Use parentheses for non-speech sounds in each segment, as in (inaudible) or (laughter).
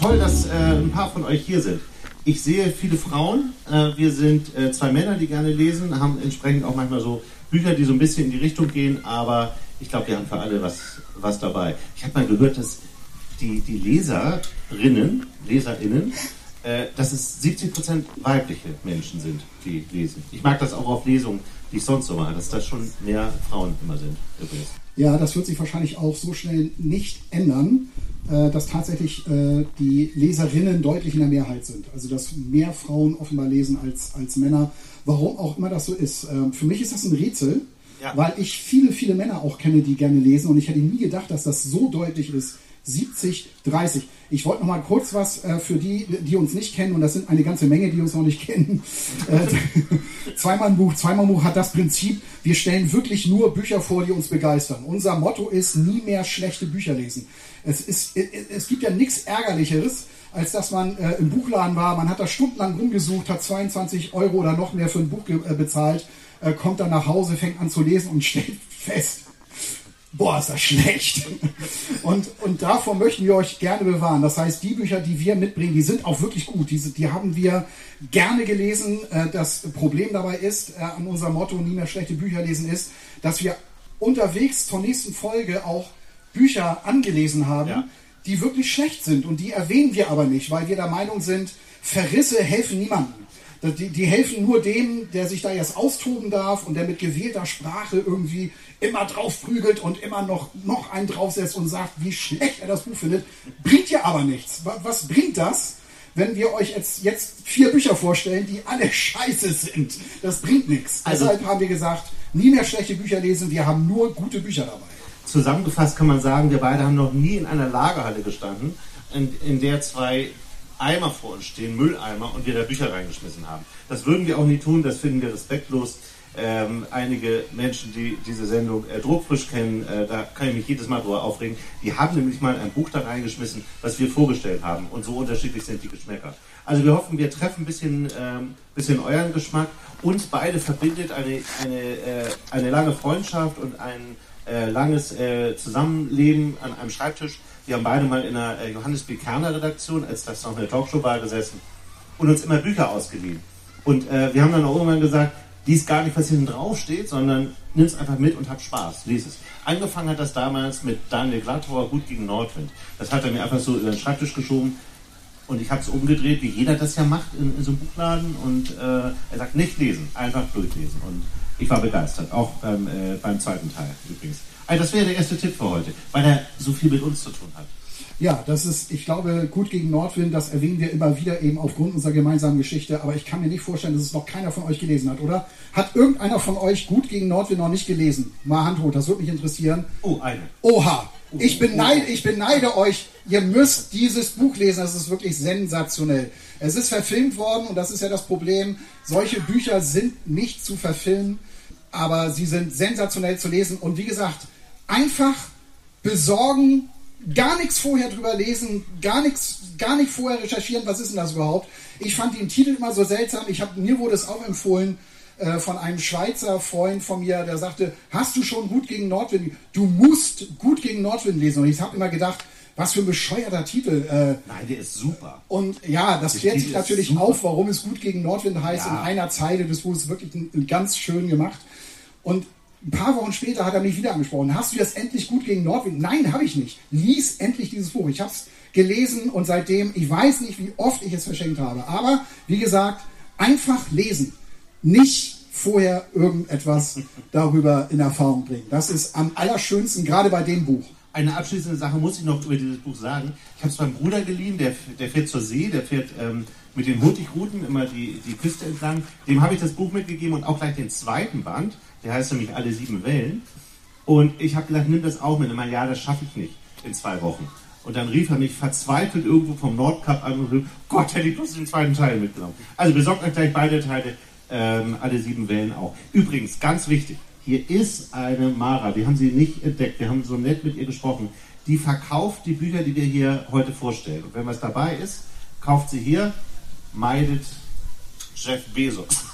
Toll, dass äh, ein paar von euch hier sind. Ich sehe viele Frauen. Äh, wir sind äh, zwei Männer, die gerne lesen, haben entsprechend auch manchmal so Bücher, die so ein bisschen in die Richtung gehen, aber ich glaube, wir haben für alle was, was dabei. Ich habe mal gehört, dass die, die Leserinnen, Leserinnen, äh, dass es 70% weibliche Menschen sind, die lesen. Ich mag das auch auf Lesungen, die ich sonst so mache, dass das schon mehr Frauen immer sind übrigens. Ja, das wird sich wahrscheinlich auch so schnell nicht ändern, dass tatsächlich äh, die Leserinnen deutlich in der Mehrheit sind. Also dass mehr Frauen offenbar lesen als, als Männer. Warum auch immer das so ist. Ähm, für mich ist das ein Rätsel, ja. weil ich viele, viele Männer auch kenne, die gerne lesen. Und ich hätte nie gedacht, dass das so deutlich ist. 70, 30. Ich wollte noch mal kurz was äh, für die, die uns nicht kennen, und das sind eine ganze Menge, die uns noch nicht kennen. (laughs) Äh, zweimal ein Buch, zweimal ein Buch hat das Prinzip, wir stellen wirklich nur Bücher vor, die uns begeistern. Unser Motto ist, nie mehr schlechte Bücher lesen. Es, ist, es gibt ja nichts Ärgerlicheres, als dass man äh, im Buchladen war, man hat da stundenlang rumgesucht, hat 22 Euro oder noch mehr für ein Buch äh, bezahlt, äh, kommt dann nach Hause, fängt an zu lesen und (laughs) stellt fest, boah, ist das schlecht. (laughs) Und, und davor möchten wir euch gerne bewahren. Das heißt, die Bücher, die wir mitbringen, die sind auch wirklich gut. Diese, die haben wir gerne gelesen. Äh, das Problem dabei ist, äh, an unserem Motto, nie mehr schlechte Bücher lesen, ist, dass wir unterwegs zur nächsten Folge auch Bücher angelesen haben, ja. die wirklich schlecht sind. Und die erwähnen wir aber nicht, weil wir der Meinung sind, Verrisse helfen niemandem. Die, die, helfen nur dem, der sich da erst austoben darf und der mit gewählter Sprache irgendwie immer drauf prügelt und immer noch, noch einen draufsetzt und sagt, wie schlecht er das Buch findet. Bringt ja aber nichts. Was bringt das, wenn wir euch jetzt, jetzt vier Bücher vorstellen, die alle (laughs) scheiße sind? Das bringt nichts. Also, Deshalb haben wir gesagt, nie mehr schlechte Bücher lesen, wir haben nur gute Bücher dabei. Zusammengefasst kann man sagen, wir beide haben noch nie in einer Lagerhalle gestanden, in, in der zwei Eimer vor uns stehen, Mülleimer, und wir da Bücher reingeschmissen haben. Das würden wir auch nie tun, das finden wir respektlos. Ähm, einige Menschen, die diese Sendung äh, druckfrisch kennen, äh, da kann ich mich jedes Mal drüber aufregen, die haben nämlich mal ein Buch da reingeschmissen, was wir vorgestellt haben. Und so unterschiedlich sind die Geschmäcker. Also wir hoffen, wir treffen ein bisschen, ähm, bisschen euren Geschmack. Uns beide verbindet eine, eine, äh, eine lange Freundschaft und ein äh, langes äh, Zusammenleben an einem Schreibtisch. Wir haben beide mal in der äh, Johannes B. Kerner Redaktion, als das noch eine Talkshow war, gesessen und uns immer Bücher ausgeliehen. Und äh, wir haben dann auch irgendwann gesagt, lies gar nicht, was hinten drauf steht, sondern nimm es einfach mit und hab Spaß, lies es. Angefangen hat das damals mit Daniel Glattauer, Gut gegen Nordwind. Das hat er mir einfach so über den Schreibtisch geschoben und ich habe es umgedreht, wie jeder das ja macht in, in so einem Buchladen und äh, er sagt, nicht lesen, einfach durchlesen. Und ich war begeistert, auch beim, äh, beim zweiten Teil übrigens. Also das wäre der erste Tipp für heute, weil er so viel mit uns zu tun hat. Ja, das ist, ich glaube, gut gegen Nordwind, das erwähnen wir immer wieder eben aufgrund unserer gemeinsamen Geschichte, aber ich kann mir nicht vorstellen, dass es noch keiner von euch gelesen hat, oder? Hat irgendeiner von euch gut gegen Nordwind noch nicht gelesen? Mal Hand hoch, das würde mich interessieren. Oh, eine. Oha! Ich beneide, ich beneide euch, ihr müsst dieses Buch lesen, das ist wirklich sensationell. Es ist verfilmt worden und das ist ja das Problem. Solche Bücher sind nicht zu verfilmen, aber sie sind sensationell zu lesen und wie gesagt, einfach besorgen, gar nichts vorher drüber lesen, gar nichts, gar nicht vorher recherchieren, was ist denn das überhaupt? Ich fand den Titel immer so seltsam. Ich habe mir wurde es auch empfohlen äh, von einem Schweizer Freund von mir, der sagte, hast du schon gut gegen Nordwind? Du musst gut gegen Nordwind lesen. Und ich habe immer gedacht, was für ein bescheuerter Titel. Äh, Nein, der ist super. Und ja, das klärt sich natürlich auf, warum es gut gegen Nordwind heißt. Ja. In einer Zeile des Buches wirklich ganz schön gemacht. Und ein paar Wochen später hat er mich wieder angesprochen. Hast du das endlich gut gegen Nordwind? Nein, habe ich nicht. Lies endlich dieses Buch. Ich habe es gelesen und seitdem, ich weiß nicht, wie oft ich es verschenkt habe. Aber wie gesagt, einfach lesen. Nicht vorher irgendetwas (laughs) darüber in Erfahrung bringen. Das ist am allerschönsten, gerade bei dem Buch. Eine abschließende Sache muss ich noch über dieses Buch sagen. Ich habe es beim Bruder geliehen, der, der fährt zur See, der fährt ähm, mit den Hurtigruten immer die, die Küste entlang. Dem habe ich das Buch mitgegeben und auch gleich den zweiten Band. Der heißt nämlich Alle sieben Wellen. Und ich habe gesagt, nimm das auch mit. Und ja, das schaffe ich nicht in zwei Wochen. Und dann rief er mich verzweifelt irgendwo vom Nordkap an und rief, Gott, hätte ich bloß den zweiten Teil mitgenommen. Also besorgt euch gleich beide Teile, ähm, alle sieben Wellen auch. Übrigens, ganz wichtig, hier ist eine Mara, wir haben sie nicht entdeckt, wir haben so nett mit ihr gesprochen. Die verkauft die Bücher, die wir hier heute vorstellen. Und wenn was dabei ist, kauft sie hier, meidet Jeff Bezos.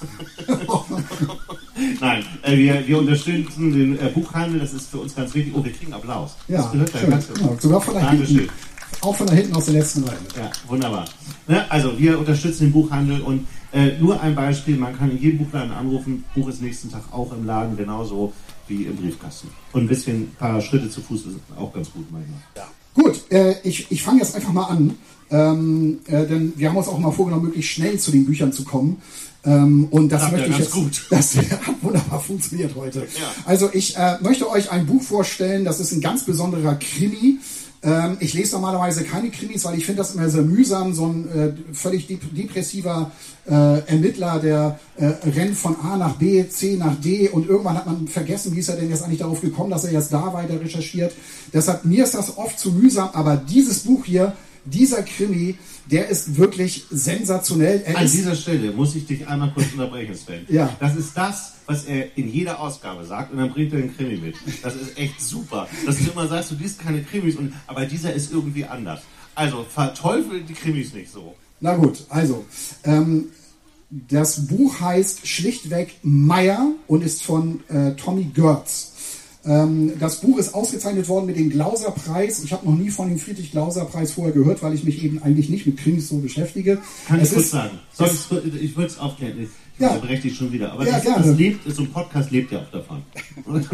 (laughs) (laughs) Nein, äh, wir, wir unterstützen den äh, Buchhandel, das ist für uns ganz wichtig. Oh, wir kriegen Applaus. Ja, das gehört schön. ganz Genau, sogar von da Dankeschön. hinten. Auch von da hinten aus der letzten Reihe. Ja, wunderbar. Ne, also wir unterstützen den Buchhandel und äh, nur ein Beispiel, man kann in jedem Buchladen anrufen, Buch ist nächsten Tag auch im Laden, genauso wie im Briefkasten. Und ein bisschen ein paar Schritte zu Fuß ist auch ganz gut manchmal. Gut, äh, ich, ich fange jetzt einfach mal an, ähm, äh, denn wir haben uns auch mal vorgenommen, möglichst schnell zu den Büchern zu kommen. Ähm, und das Klappt möchte ja ich jetzt. gut. (laughs) Das hat wunderbar funktioniert heute. Ja. Also ich äh, möchte euch ein Buch vorstellen, das ist ein ganz besonderer Krimi. Ähm, ich lese normalerweise keine Krimis, weil ich finde das immer sehr mühsam. So ein äh, völlig dep depressiver äh, Ermittler, der äh, rennt von A nach B, C nach D und irgendwann hat man vergessen, wie ist er denn jetzt eigentlich darauf gekommen, dass er jetzt da weiter recherchiert. Deshalb, mir ist das oft zu mühsam, aber dieses Buch hier, dieser Krimi, der ist wirklich sensationell. Er An dieser Stelle muss ich dich einmal kurz unterbrechen, Sven. Ja. Das ist das, was er in jeder Ausgabe sagt und dann bringt er den Krimi mit. Das ist echt super. Dass du immer sagst, du liest keine Krimis, und, aber dieser ist irgendwie anders. Also verteufel die Krimis nicht so. Na gut, also, ähm, das Buch heißt schlichtweg Meier und ist von äh, Tommy Görz. Ähm, das Buch ist ausgezeichnet worden mit dem Glauser-Preis. Ich habe noch nie von dem Friedrich-Glauser-Preis vorher gehört, weil ich mich eben eigentlich nicht mit Krimis so beschäftige. Kann Es ich kurz ist- sagen? Soll ich ich würde es aufklären. Ich Ja. unterbreche dich schon wieder. Aber Ja, das, das lebt, so ein Podcast lebt ja auch davon. (laughs)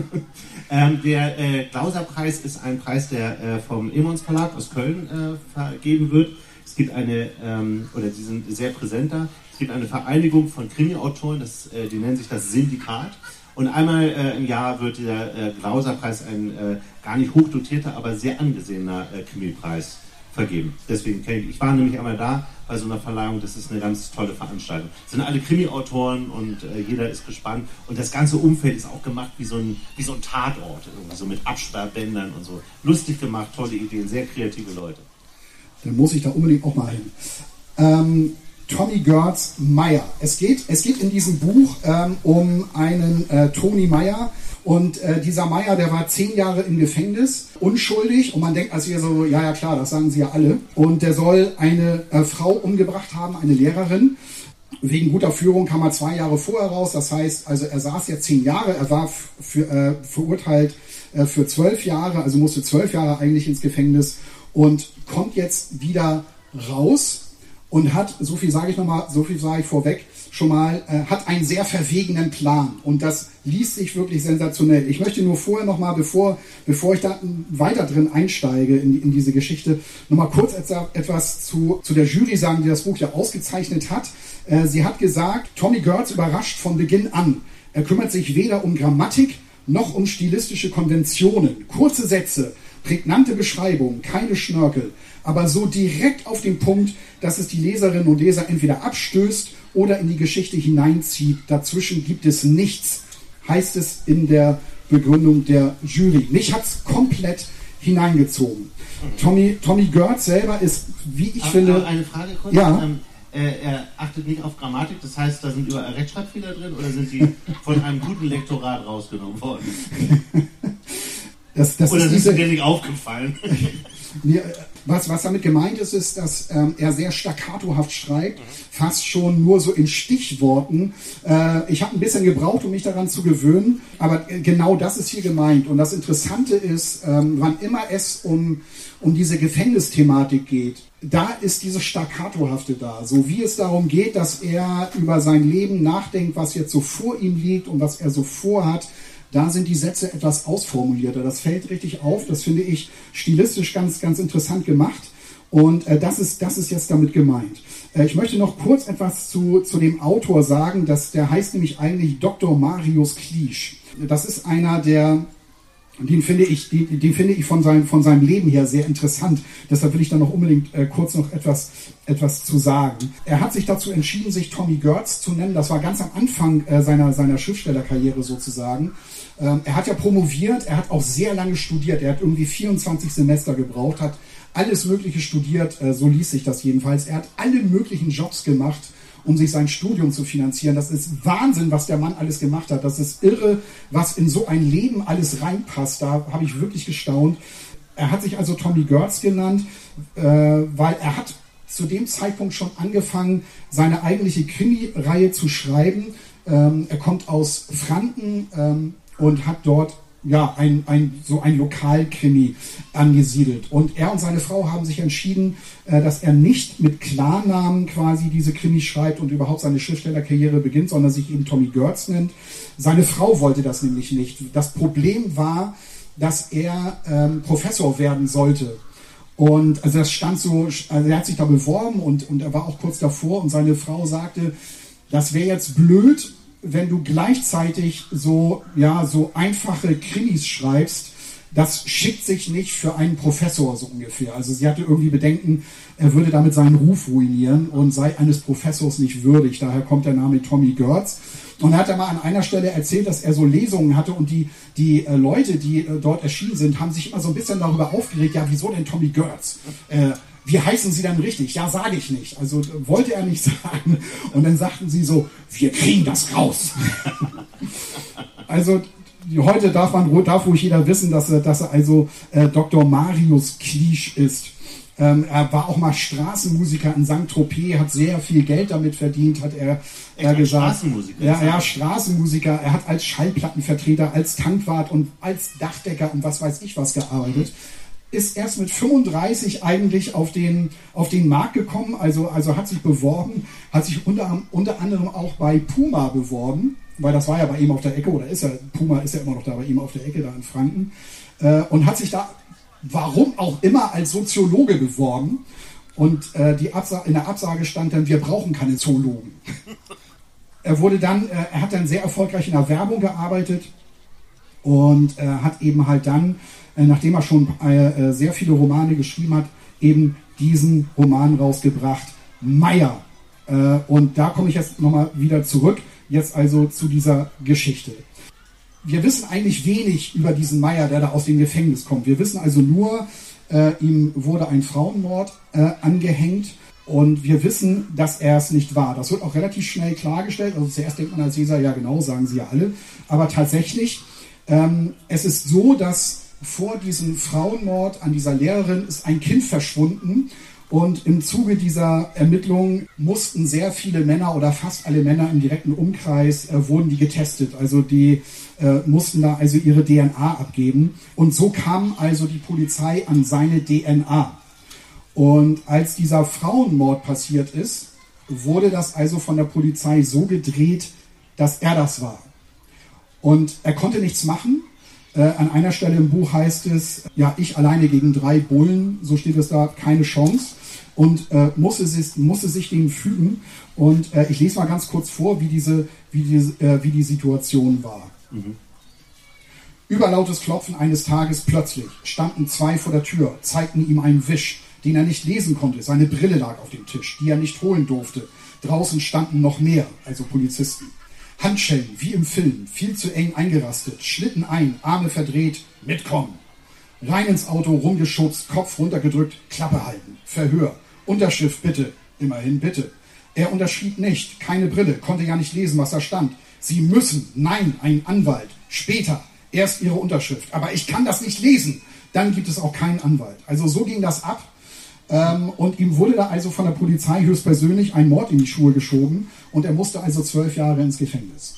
ähm, der äh, Glauser-Preis ist ein Preis, der äh, vom Emons Verlag aus Köln äh, vergeben wird. Es gibt eine, ähm, oder die sind sehr präsent da, es gibt eine Vereinigung von Krimi-Autoren, das, äh, die nennen sich das Syndikat. Und einmal äh, im Jahr wird der äh, Glauser-Preis ein äh, gar nicht hochdotierter, aber sehr angesehener äh, Krimi-Preis vergeben. Deswegen kenne ich, ich war nämlich einmal da bei so einer Verleihung, das ist eine ganz tolle Veranstaltung. Es sind alle Krimi-Autoren und äh, jeder ist gespannt und das ganze Umfeld ist auch gemacht wie so ein, wie so ein Tatort, irgendwie so mit Absperrbändern und so. Lustig gemacht, tolle Ideen, sehr kreative Leute. Dann muss ich da unbedingt auch mal hin. Ähm, Tommy Görz Meyer. Es geht, es geht in diesem Buch ähm, um einen äh, Tony Meyer. Und äh, dieser Meyer, der war zehn Jahre im Gefängnis, unschuldig. Und man denkt also hier so, ja, ja, klar, das sagen sie ja alle. Und der soll eine äh, Frau umgebracht haben, eine Lehrerin. Wegen guter Führung kam er zwei Jahre vorher raus. Das heißt, also er saß ja zehn Jahre, er war für, äh, verurteilt äh, für zwölf Jahre, also musste zwölf Jahre eigentlich ins Gefängnis und kommt jetzt wieder raus und hat, so viel sage ich nochmal, so viel sage ich vorweg, schon mal, äh, hat einen sehr verwegenen Plan. Und das liest sich wirklich sensationell. Ich möchte nur vorher nochmal, bevor, bevor ich da weiter drin einsteige in, in diese Geschichte, nochmal kurz etwas zu, zu der Jury sagen, die das Buch ja ausgezeichnet hat. Äh, sie hat gesagt, Tommy Görz überrascht von Beginn an. Er kümmert sich weder um Grammatik noch um stilistische Konventionen. Kurze Sätze, prägnante Beschreibungen, keine Schnörkel, aber so direkt auf den Punkt, dass es die Leserinnen und Leser entweder abstößt oder in die Geschichte hineinzieht. Dazwischen gibt es nichts, heißt es in der Begründung der Jury. Mich hat es komplett hineingezogen. Tommy, Tommy Görz selber ist, wie ich Aber- finde, aber eine Frage kurz. Ja. Ähm, äh, er achtet nicht auf Grammatik, das heißt, da sind überall Rechtschreibfehler drin oder sind die von einem guten Lektorat rausgenommen worden? (laughs) das, das Oder ist sind diese, sie dir nicht aufgefallen? (laughs) Was, was damit gemeint ist, ist, dass ähm, er sehr staccatohaft schreibt, fast schon nur so in Stichworten. Äh, ich habe ein bisschen gebraucht, um mich daran zu gewöhnen, aber äh, genau das ist hier gemeint. Und das Interessante ist, ähm, wann immer es um, um diese Gefängnisthematik geht, da ist diese Staccatohafte da. So wie es darum geht, dass er über sein Leben nachdenkt, was jetzt so vor ihm liegt und was er so vorhat, da sind die Sätze etwas ausformulierter. Das fällt richtig auf. Das finde ich stilistisch ganz, ganz interessant gemacht. Und äh, das, ist, das ist jetzt damit gemeint. Äh, ich möchte noch kurz etwas zu, zu dem Autor sagen. Dass, der heißt nämlich eigentlich Dr. Marius Kliesch. Das ist einer der den finde ich, den, den finde ich von seinem, von seinem Leben her sehr interessant. Deshalb will ich da noch unbedingt äh, kurz noch etwas, etwas zu sagen. Er hat sich dazu entschieden, sich Tommy Gertz zu nennen. Das war ganz am Anfang äh, seiner, seiner Schriftstellerkarriere sozusagen. Ähm, er hat ja promoviert, er hat auch sehr lange studiert. Er hat irgendwie 24 Semester gebraucht, hat alles Mögliche studiert, äh, so ließ sich das jedenfalls. Er hat alle möglichen Jobs gemacht um sich sein Studium zu finanzieren. Das ist Wahnsinn, was der Mann alles gemacht hat. Das ist irre, was in so ein Leben alles reinpasst. Da habe ich wirklich gestaunt. Er hat sich also Tommy Gertz genannt, äh, weil er hat zu dem Zeitpunkt schon angefangen, seine eigentliche Krimi-Reihe zu schreiben. Ähm, er kommt aus Franken ähm, und hat dort ja, ein, ein, so ein Lokalkrimi angesiedelt. Und er und seine Frau haben sich entschieden, äh, dass er nicht mit Klarnamen quasi diese Krimis schreibt und überhaupt seine Schriftstellerkarriere beginnt, sondern sich eben Tommy Gertz nennt. Seine Frau wollte das nämlich nicht. Das Problem war, dass er ähm, Professor werden sollte. Und also das stand so, also er hat sich da beworben und, und er war auch kurz davor und seine Frau sagte, das wäre jetzt blöd, wenn du gleichzeitig so, ja, so einfache Krimis schreibst, das schickt sich nicht für einen Professor so ungefähr. Also sie hatte irgendwie Bedenken, er würde damit seinen Ruf ruinieren und sei eines Professors nicht würdig. Daher kommt der Name Tommy Gertz. Und er hat er mal an einer Stelle erzählt, dass er so Lesungen hatte und die, die äh, Leute, die äh, dort erschienen sind, haben sich immer so ein bisschen darüber aufgeregt, ja, wieso denn Tommy Gertz? Äh, wie heißen Sie dann richtig? Ja, sage ich nicht. Also wollte er nicht (laughs) sagen. Und dann sagten sie so, wir kriegen das raus. (laughs) also heute darf man, darf ruhig jeder wissen, dass er, dass er also äh, Dr. Marius Kliesch ist. Ähm, er war auch mal Straßenmusiker in St. Tropez, hat sehr viel Geld damit verdient, hat er, er gesagt. Straßenmusiker? Ja, ja, Straßenmusiker. Er hat als Schallplattenvertreter, als Tankwart und als Dachdecker und was weiß ich was gearbeitet ist erst mit 35 eigentlich auf den, auf den Markt gekommen, also, also hat sich beworben, hat sich unter, unter anderem auch bei Puma beworben, weil das war ja bei ihm auf der Ecke, oder ist er, Puma ist ja immer noch da bei ihm auf der Ecke, da in Franken, äh, und hat sich da, warum auch immer, als Soziologe beworben. Und äh, die in der Absage stand dann, wir brauchen keine Zoologen. (laughs) er wurde dann, äh, er hat dann sehr erfolgreich in der Werbung gearbeitet und äh, hat eben halt dann nachdem er schon äh, äh, sehr viele Romane geschrieben hat, eben diesen Roman rausgebracht, Meier. und da komme ich jetzt nochmal wieder zurück, jetzt also zu dieser Geschichte. Wir wissen eigentlich wenig über diesen Meier, der da aus dem Gefängnis kommt. Wir wissen also nur, äh, ihm wurde ein Frauenmord äh, angehängt und wir wissen, dass er es nicht war. Das wird auch relativ schnell klargestellt. Also zuerst denkt man als Leser, ja genau, sagen sie ja alle. Aber tatsächlich, ähm, es ist so, dass vor diesem Frauenmord an dieser Lehrerin ist ein Kind verschwunden. Und im Zuge dieser Ermittlungen mussten sehr viele Männer oder fast alle Männer im direkten Umkreis äh, wurden die getestet. Also die äh, mussten da also ihre DNA abgeben. Und so kam also die Polizei an seine DNA. Und als dieser Frauenmord passiert ist, wurde das also von der Polizei so gedreht, dass er das war. Und er konnte nichts machen. Äh, an einer Stelle im Buch heißt es, ja, ich alleine gegen drei Bullen, so steht es da, keine Chance und äh, musste, sich, musste sich dem fügen. Und äh, ich lese mal ganz kurz vor, wie, diese, wie, diese, äh, wie die Situation war. Mhm. Überlautes Klopfen eines Tages plötzlich standen zwei vor der Tür, zeigten ihm einen Wisch, den er nicht lesen konnte. Seine Brille lag auf dem Tisch, die er nicht holen durfte. Draußen standen noch mehr, also Polizisten. Handschellen, wie im Film, viel zu eng eingerastet, Schlitten ein, Arme verdreht, mitkommen. Rein ins Auto, rumgeschubst, Kopf runtergedrückt, Klappe halten, Verhör, Unterschrift bitte, immerhin bitte. Er unterschrieb nicht, keine Brille, konnte ja nicht lesen, was da stand. Sie müssen, nein, ein Anwalt, später, erst Ihre Unterschrift. Aber ich kann das nicht lesen, dann gibt es auch keinen Anwalt. Also so ging das ab. Ähm, und ihm wurde da also von der Polizei höchstpersönlich ein Mord in die Schuhe geschoben und er musste also zwölf Jahre ins Gefängnis.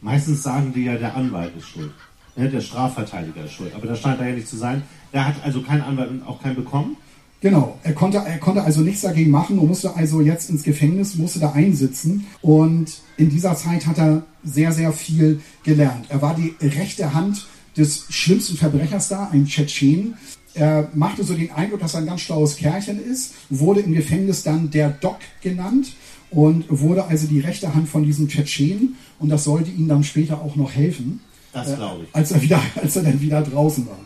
Meistens sagen die ja, der Anwalt ist schuld. Ne, der Strafverteidiger ist schuld. Aber das scheint da ja nicht zu sein. Er hat also keinen Anwalt und auch keinen bekommen. Genau, er konnte, er konnte also nichts dagegen machen und musste also jetzt ins Gefängnis, musste da einsitzen. Und in dieser Zeit hat er sehr, sehr viel gelernt. Er war die rechte Hand des schlimmsten Verbrechers da, ein Tschetschen, er machte so den Eindruck, dass er ein ganz schlaues Kerlchen ist, wurde im Gefängnis dann der Doc genannt und wurde also die rechte Hand von diesem Tschetschenen und das sollte ihm dann später auch noch helfen. Das glaube ich. Äh, als, er wieder, (laughs) als er dann wieder draußen war.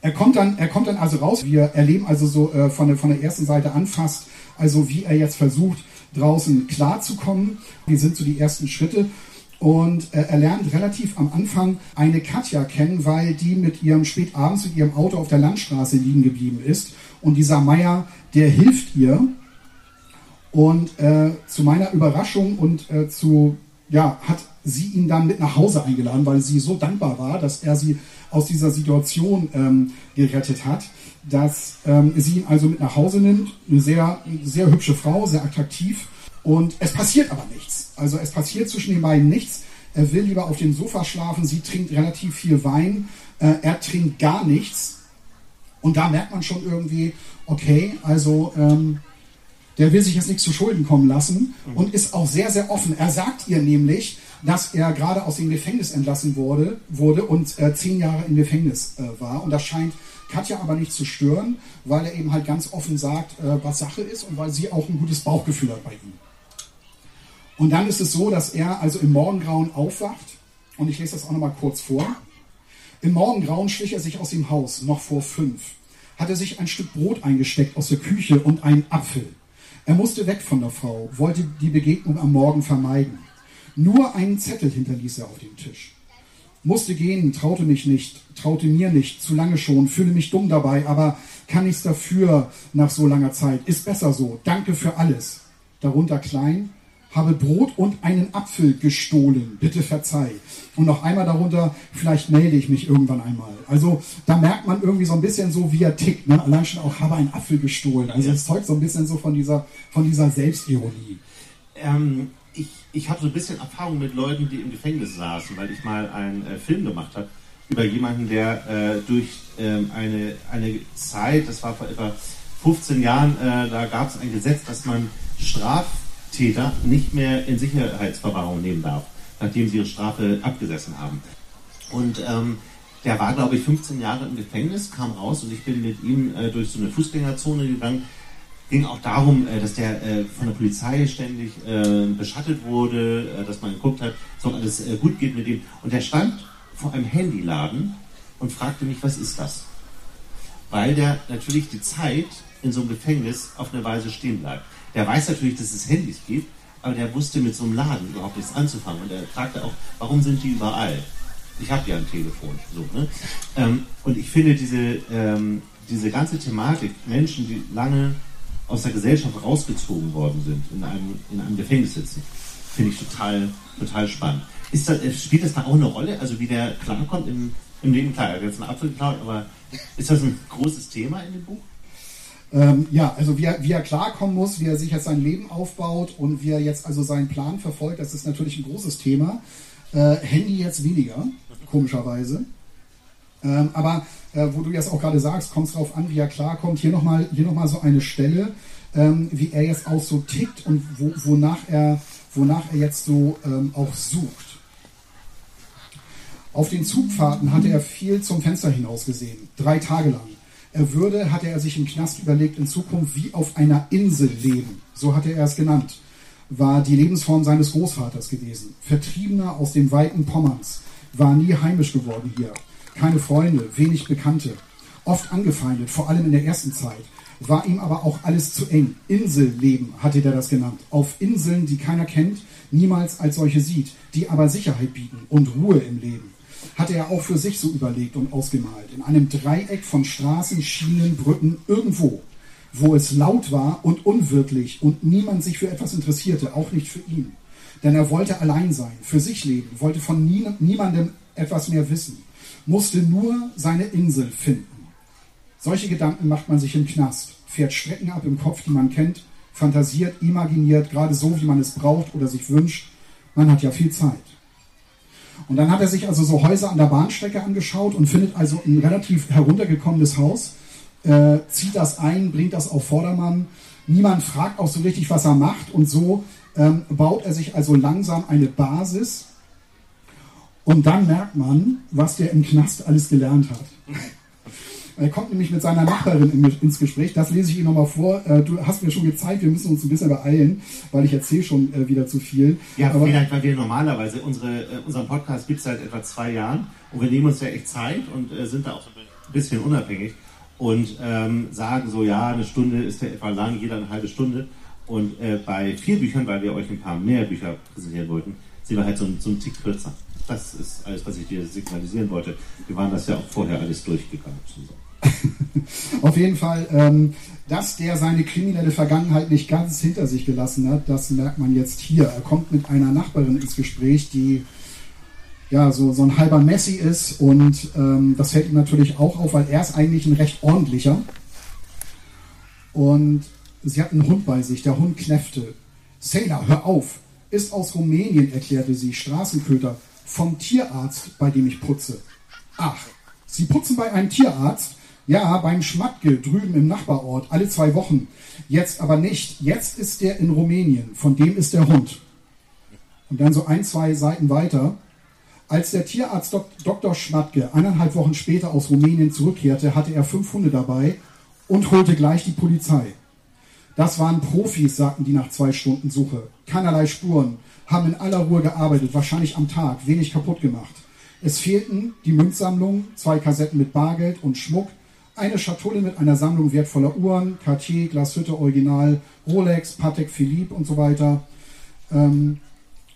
Er kommt dann, er kommt dann also raus. Wir erleben also so äh, von, der, von der ersten Seite an fast, also wie er jetzt versucht, draußen klarzukommen. Wie sind so die ersten Schritte? Und äh, er lernt relativ am Anfang eine Katja kennen, weil die mit ihrem spätabends mit ihrem Auto auf der Landstraße liegen geblieben ist. Und dieser Meier, der hilft ihr. Und äh, zu meiner Überraschung und äh, zu, ja, hat sie ihn dann mit nach Hause eingeladen, weil sie so dankbar war, dass er sie aus dieser Situation ähm, gerettet hat, dass ähm, sie ihn also mit nach Hause nimmt. Eine sehr, sehr hübsche Frau, sehr attraktiv. Und es passiert aber nichts. Also es passiert zwischen den beiden nichts. Er will lieber auf dem Sofa schlafen, sie trinkt relativ viel Wein, äh, er trinkt gar nichts. Und da merkt man schon irgendwie, okay, also ähm, der will sich jetzt nichts zu Schulden kommen lassen und ist auch sehr, sehr offen. Er sagt ihr nämlich, dass er gerade aus dem Gefängnis entlassen wurde, wurde und äh, zehn Jahre im Gefängnis äh, war. Und das scheint Katja aber nicht zu stören, weil er eben halt ganz offen sagt, äh, was Sache ist und weil sie auch ein gutes Bauchgefühl hat bei ihm. Und dann ist es so, dass er also im Morgengrauen aufwacht. Und ich lese das auch nochmal kurz vor. Im Morgengrauen schlich er sich aus dem Haus, noch vor fünf. Hat er sich ein Stück Brot eingesteckt aus der Küche und einen Apfel. Er musste weg von der Frau, wollte die Begegnung am Morgen vermeiden. Nur einen Zettel hinterließ er auf dem Tisch. Musste gehen, traute mich nicht, traute mir nicht, zu lange schon, fühle mich dumm dabei, aber kann nichts dafür nach so langer Zeit. Ist besser so. Danke für alles. Darunter klein, habe Brot und einen Apfel gestohlen. Bitte verzeih. Und noch einmal darunter, vielleicht melde ich mich irgendwann einmal. Also da merkt man irgendwie so ein bisschen so, wie er tickt. Ne? Allein schon auch, habe einen Apfel gestohlen. Also es zeugt so ein bisschen so von dieser, von dieser Selbstironie. Ähm, ich ich habe so ein bisschen Erfahrung mit Leuten, die im Gefängnis saßen, weil ich mal einen äh, Film gemacht habe über jemanden, der äh, durch ähm, eine, eine Zeit, das war vor etwa 15 Jahren, äh, da gab es ein Gesetz, dass man Straftäter nicht mehr in Sicherheitsverwahrung nehmen darf, nachdem sie ihre Strafe abgesessen haben. Und ähm, der war, glaube ich, 15 Jahre im Gefängnis, kam raus und ich bin mit ihm äh, durch so eine Fußgängerzone gegangen ging auch darum, äh, dass der äh, von der Polizei ständig äh, beschattet wurde, dass man geguckt hat, ob alles gut geht mit ihm. Und der stand vor einem Handyladen und fragte mich, was ist das? Weil der natürlich die Zeit in so einem Gefängnis auf eine Weise stehen bleibt. Der weiß natürlich, dass es Handys gibt, aber der wusste mit so einem Laden überhaupt nichts anzufangen. Und er fragte auch, warum sind die überall? Ich habe ja ein Telefon. So, ne? Ähm, und ich finde diese, ähm, diese ganze Thematik, Menschen, die lange aus der Gesellschaft rausgezogen worden sind, in einem, in einem Gefängnis sitzen. Finde ich total, total spannend. Ist das, äh, spielt das da auch eine Rolle? Also wie der klarkommt im, im Leben? Klar, er hat jetzt einen Apfel geklaut, aber ist das ein großes Thema in dem Buch? Ähm, ja, also wie er, wie er klarkommen muss, wie er sich jetzt sein Leben aufbaut und wie er jetzt also seinen Plan verfolgt, das ist natürlich ein großes Thema. Äh, Handy jetzt weniger, komischerweise. Ähm, aber äh, wo du jetzt auch gerade sagst, kommt es darauf an, wie er klarkommt. Hier nochmal noch so eine Stelle, ähm, wie er jetzt auch so tickt und wo, wonach, er, wonach er jetzt so ähm, auch sucht. Auf den Zugfahrten hatte er viel zum Fenster hinaus gesehen, drei Tage lang. Er würde, hatte er sich im Knast überlegt, in Zukunft wie auf einer Insel leben. So hatte er es genannt. War die Lebensform seines Großvaters gewesen. Vertriebener aus dem weiten Pommerns. War nie heimisch geworden hier keine Freunde, wenig Bekannte, oft angefeindet, vor allem in der ersten Zeit. War ihm aber auch alles zu eng. Inselleben hatte der das genannt. Auf Inseln, die keiner kennt, niemals als solche sieht, die aber Sicherheit bieten und Ruhe im Leben. Hatte er auch für sich so überlegt und ausgemalt. In einem Dreieck von Straßen, Schienen, Brücken, irgendwo, wo es laut war und unwirklich und niemand sich für etwas interessierte, auch nicht für ihn. Denn er wollte allein sein, für sich leben, wollte von nie, niemandem etwas mehr wissen musste nur seine Insel finden. Solche Gedanken macht man sich im Knast, fährt Strecken ab im Kopf, die man kennt, fantasiert, imaginiert, gerade so, wie man es braucht oder sich wünscht. Man hat ja viel Zeit. Und dann hat er sich also so Häuser an der Bahnstrecke angeschaut und findet also ein relativ heruntergekommenes Haus, äh, zieht das ein, bringt das auf Vordermann. Niemand fragt auch so richtig, was er macht. Und so ähm, baut er sich also langsam eine Basis, und dann merkt man, was der im Knast alles gelernt hat. Er kommt nämlich mit seiner Nachbarin in, ins Gespräch. Das lese ich Ihnen nochmal vor. Äh, du hast mir schon gezeigt, wir müssen uns ein bisschen beeilen, weil ich erzähle schon äh, wieder zu viel. Ja, Aber vielleicht, weil wir normalerweise, unsere, äh, unseren Podcast gibt es seit etwa zwei Jahren und wir nehmen uns ja echt Zeit und sind da auch ein bisschen unabhängig und ähm, sagen so, ja, eine Stunde ist ja etwa lang, jeder eine halbe Stunde. Und äh, bei vier Büchern, weil wir euch ein paar mehr Bücher präsentieren wollten, sind wir halt so, so einen Tick kürzer. Das ist alles, was ich dir signalisieren wollte. Wir waren das ja auch vorher alles durchgegangen. Auf jeden Fall, ähm, dass der seine kriminelle Vergangenheit nicht ganz hinter sich gelassen hat, das merkt man jetzt hier. Er kommt mit einer Nachbarin ins Gespräch, die ja so, so ein halber Messi ist und ähm, das fällt ihm natürlich auch auf, weil er ist eigentlich ein recht ordentlicher. Und sie hat einen Hund bei sich, der Hund knäffte. Sailor, hör auf! Ist aus Rumänien, erklärte sie, Straßenköter, vom Tierarzt, bei dem ich putze. Ach, Sie putzen bei einem Tierarzt? Ja, beim Schmatke drüben im Nachbarort, alle zwei Wochen. Jetzt aber nicht. Jetzt ist der in Rumänien. Von dem ist der Hund. Und dann so ein, zwei Seiten weiter. Als der Tierarzt Dok Dr. Schmatke eineinhalb Wochen später aus Rumänien zurückkehrte, hatte er fünf Hunde dabei und holte gleich die Polizei. Das waren Profis, sagten die nach zwei Stunden Suche. Keinerlei Spuren, haben in aller Ruhe gearbeitet, wahrscheinlich am Tag, wenig kaputt gemacht. Es fehlten die Münzsammlung, zwei Kassetten mit Bargeld und Schmuck, eine Schatulle mit einer Sammlung wertvoller Uhren, Cartier, Glashütte Original, Rolex, Patek Philippe und so weiter. Ähm,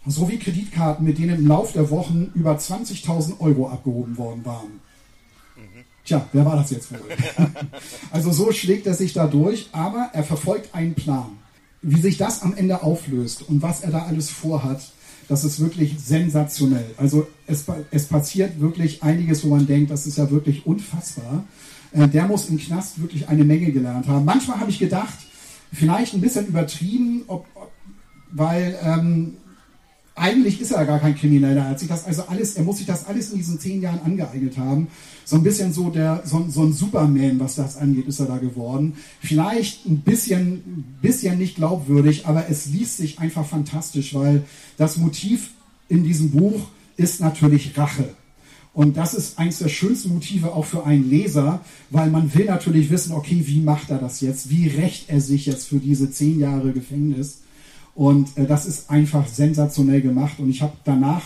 sowie Kreditkarten, mit denen im Lauf der Wochen über 20.000 Euro abgehoben worden waren. Tja, wer war das jetzt wohl? (laughs) also so schlägt er sich da durch, aber er verfolgt einen Plan. Wie sich das am Ende auflöst und was er da alles vorhat, das ist wirklich sensationell. Also es, es passiert wirklich einiges, wo man denkt, das ist ja wirklich unfassbar. Äh, der muss im Knast wirklich eine Menge gelernt haben. Manchmal habe ich gedacht, vielleicht ein bisschen übertrieben, ob, ob, weil ähm, eigentlich ist er gar kein Krimineller. Er hat sich das also alles, er muss sich das alles in diesen zehn Jahren angeeignet haben. So ein bisschen so der, so, so ein Superman, was das angeht, ist er da geworden. Vielleicht ein bisschen, bisschen nicht glaubwürdig, aber es liest sich einfach fantastisch, weil das Motiv in diesem Buch ist natürlich Rache. Und das ist eins der schönsten Motive auch für einen Leser, weil man will natürlich wissen, okay, wie macht er das jetzt? Wie rächt er sich jetzt für diese zehn Jahre Gefängnis? Und äh, das ist einfach sensationell gemacht. Und ich habe danach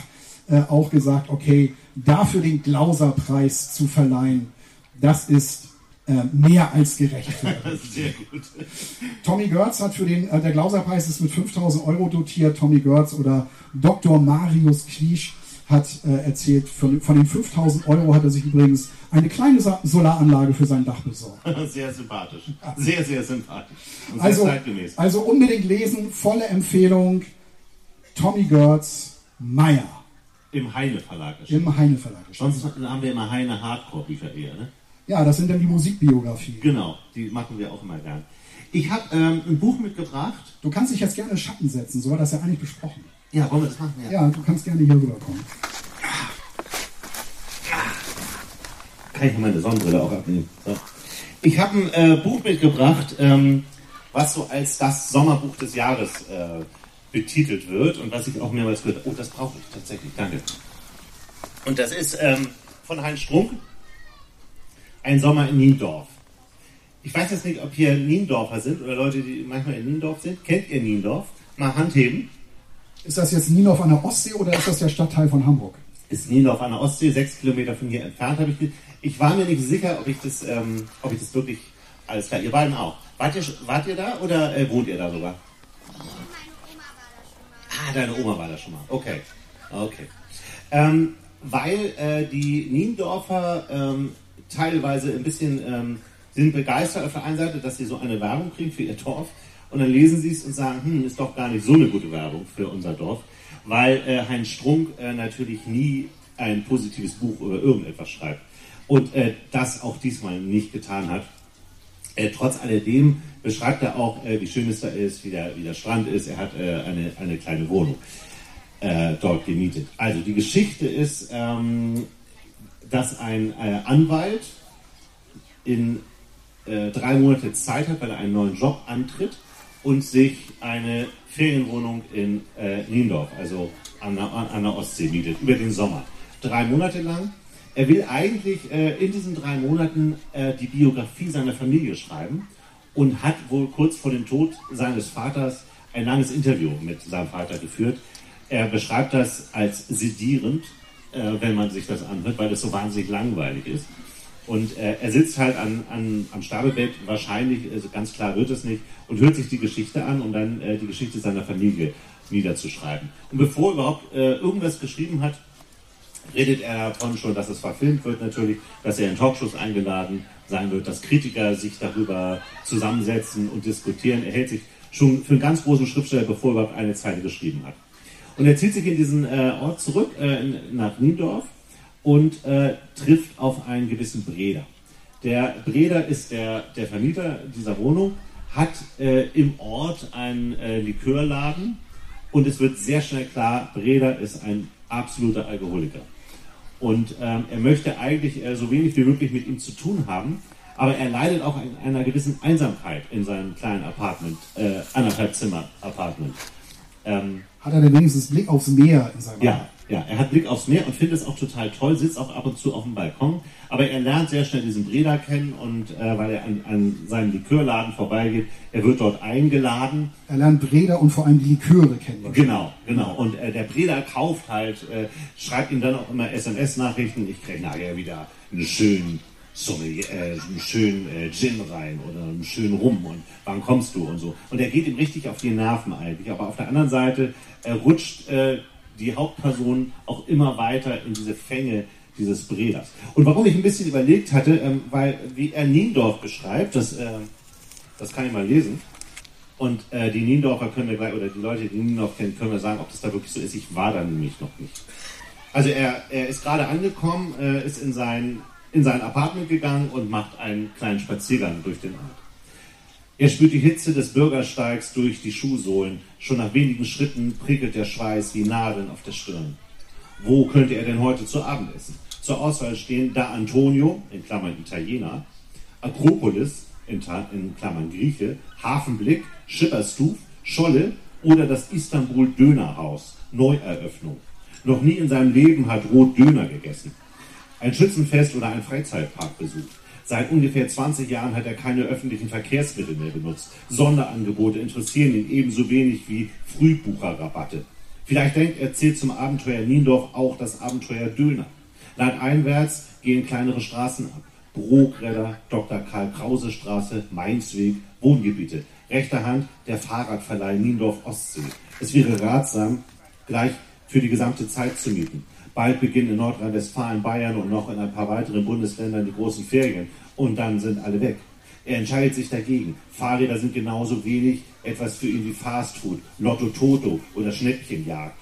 äh, auch gesagt, okay, dafür den Glauser-Preis zu verleihen, das ist äh, mehr als gerechtfertigt. (laughs) Sehr gut. Tommy Görz hat für den, äh, der Glauser-Preis ist mit 5000 Euro dotiert. Tommy Görz oder Dr. Marius Kliesch hat äh, erzählt, von, von den 5000 Euro hat er sich übrigens eine kleine Solaranlage für sein Dach besorgt. (laughs) Sehr sympathisch. Sehr, sehr sympathisch. Und also, zeitgemäß. also unbedingt lesen, volle Empfehlung. Tommy Görz, Meier. Im Heine Verlag. Im Heine Verlag. Sonst haben wir immer Heine Hardcore-Bücher eher, ne? Ja, das sind dann die Musikbiografien. Genau, die machen wir auch immer gern. Ich habe ähm, ein Buch mitgebracht. Du kannst dich jetzt gerne Schatten setzen, so war das ja eigentlich besprochen. Ja, wollen wir das machen? Ja, ja du kannst gerne hier rüberkommen. Kann ich meine Sonnenbrille auch abnehmen. So. Ich habe ein äh, Buch mitgebracht, ähm, was so als das Sommerbuch des Jahres äh, betitelt wird und was ich auch mehrmals gehört habe. Oh, das brauche ich tatsächlich, danke. Und das ist ähm, von Heinz Strunk, Ein Sommer in Niendorf. Ich weiß jetzt nicht, ob hier Niendorfer sind oder Leute, die manchmal in Niendorf sind. Kennt ihr Niendorf? Mal Handheben. Ist das jetzt Niendorf an der Ostsee oder ist das der Stadtteil von Hamburg? Ist Niendorf an der Ostsee, sechs Kilometer von hier entfernt, habe ich Ich war mir nicht sicher, ob ich das, ähm, ob ich das wirklich alles klar. Ihr beiden auch. Wart ihr, wart ihr da oder äh, wohnt ihr da sogar? Ah, deine Oma war da schon mal. Okay. Okay. Ähm, weil äh, die Niendorfer ähm, teilweise ein bisschen ähm, sind begeistert auf der einen Seite, dass sie so eine Werbung kriegen für ihr Dorf und dann lesen sie es und sagen, hm, ist doch gar nicht so eine gute Werbung für unser Dorf, weil äh, Heinz Strunk äh, natürlich nie ein positives Buch über irgendetwas schreibt und äh, das auch diesmal nicht getan hat. Äh, trotz alledem beschreibt er auch, äh, wie schön es da ist, wie der, wie der Strand ist. Er hat äh, eine, eine kleine Wohnung dort gemietet. Also die Geschichte ist, ähm, dass ein Anwalt in drei Monate Zeit hat, weil er einen neuen Job antritt und sich eine Ferienwohnung in äh, Niendorf, also an der, an der Ostsee, mietet, über den Sommer. Drei Monate lang. Er will eigentlich äh, in diesen drei Monaten äh, die Biografie seiner Familie schreiben und hat wohl kurz vor dem Tod seines Vaters ein langes Interview mit seinem Vater geführt. Er beschreibt das als sedierend, äh, wenn man sich das anhört, weil das so wahnsinnig langweilig ist. Und äh, er sitzt halt an, an, am Sterbebett, wahrscheinlich, also ganz klar wird es nicht, und hört sich die Geschichte an, um dann äh, die Geschichte seiner Familie niederzuschreiben. Und bevor er überhaupt äh, irgendwas geschrieben hat, redet er davon schon, dass es verfilmt wird natürlich, dass er in Talkshows eingeladen sein wird, dass Kritiker sich darüber zusammensetzen und diskutieren. Er hält sich schon für einen ganz großen Schriftsteller, bevor er überhaupt eine Zeile geschrieben hat. Und er zieht sich in diesen äh, Ort zurück, äh, nach Niendorf, und äh, trifft auf einen gewissen Breder. Der Breder ist der, der Vermieter dieser Wohnung, hat äh, im Ort einen äh, Likörladen und es wird sehr schnell klar, Breder ist ein absoluter Alkoholiker. Und ähm, er möchte eigentlich äh, so wenig wie möglich mit ihm zu tun haben, aber er leidet auch an einer gewissen Einsamkeit in seinem kleinen Apartment, äh, anderthalb Zimmer Apartment. Ähm, hat er denn wenigstens Blick aufs Meer in seinem Ja, ja, er hat Blick aufs Meer und findet es auch total toll, sitzt auch ab und zu auf dem Balkon, aber er lernt sehr schnell diesen Breda kennen und äh, weil er an, an seinem Likörladen vorbeigeht, er wird dort eingeladen. Er lernt Breda und vor allem die Liköre kennen. Genau, genau. Und äh, der Breda kauft halt, äh, schreibt ihm dann auch immer SMS-Nachrichten, ich kriege nachher wieder einen schönen Sommelier, äh, einen schönen äh, Gin rein oder einen schönen Rum und wann kommst du und so. Und er geht ihm richtig auf die Nerven eigentlich. Aber auf der anderen Seite äh, rutscht äh, die Hauptperson auch immer weiter in diese Fänge dieses Breders. Und warum ich ein bisschen überlegt hatte, ähm, weil wie er Niendorf beschreibt, das, äh, das kann ich mal lesen. Und äh, die Niendorfer können wir gleich, oder die Leute, die Niendorf kennen, können wir sagen, ob das da wirklich so ist. Ich war da nämlich noch nicht. Also er, er ist gerade angekommen, äh, ist in sein, in sein Apartment gegangen und macht einen kleinen Spaziergang durch den Ort. Er spürt die Hitze des Bürgersteigs durch die Schuhsohlen. Schon nach wenigen Schritten prickelt der Schweiß wie Nadeln auf der Stirn. Wo könnte er denn heute zu Abend essen? Zur Auswahl stehen Da Antonio, in Klammern Italiener, Akropolis, in, in Klammern Grieche, Hafenblick, Schipperstuf, Scholle oder das Istanbul Dönerhaus, Neueröffnung. Noch nie in seinem Leben hat Roth Döner gegessen. Ein Schützenfest oder ein Freizeitpark besucht. Seit ungefähr 20 Jahren hat er keine öffentlichen Verkehrsmittel mehr benutzt. Sonderangebote interessieren ihn ebenso wenig wie Frühbucherrabatte. Vielleicht denkt er, zählt zum Abenteuer Niendorf auch das Abenteuer Döner. Landeinwärts gehen kleinere Straßen ab. Brogredder, Dr. Karl Krause Straße, Mainzweg, Wohngebiete. Rechter Hand der Fahrradverleih Niendorf Ostsee. Es wäre ratsam, gleich für die gesamte Zeit zu mieten. Bald beginnen in Nordrhein-Westfalen, Bayern und noch in ein paar weiteren Bundesländern die großen Ferien. Und dann sind alle weg. Er entscheidet sich dagegen. Fahrräder sind genauso wenig etwas für ihn wie Fastfood, Lotto Toto oder Schnäppchenjagd.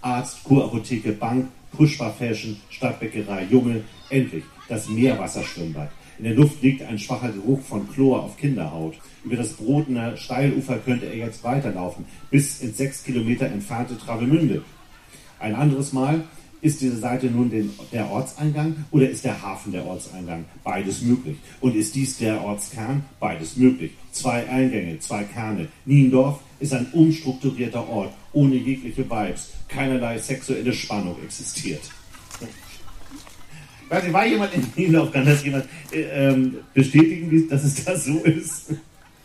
Arzt, Kurapotheke, Bank, Pushbar Fashion, Stadtbäckerei, Junge, endlich das Meerwasserschwimmbad. In der Luft liegt ein schwacher Geruch von Chlor auf Kinderhaut. Über das Brotener Steilufer könnte er jetzt weiterlaufen, bis ins sechs Kilometer entfernte Travemünde. Ein anderes Mal ist diese Seite nun den, der Ortseingang oder ist der Hafen der Ortseingang? Beides möglich. Und ist dies der Ortskern? Beides möglich. Zwei Eingänge, zwei Kerne. Niendorf ist ein umstrukturierter Ort, ohne jegliche Vibes. Keinerlei sexuelle Spannung existiert. (laughs) Weiß nicht, war jemand in Niendorf? Kann das jemand äh, ähm, bestätigen, dass es da so ist?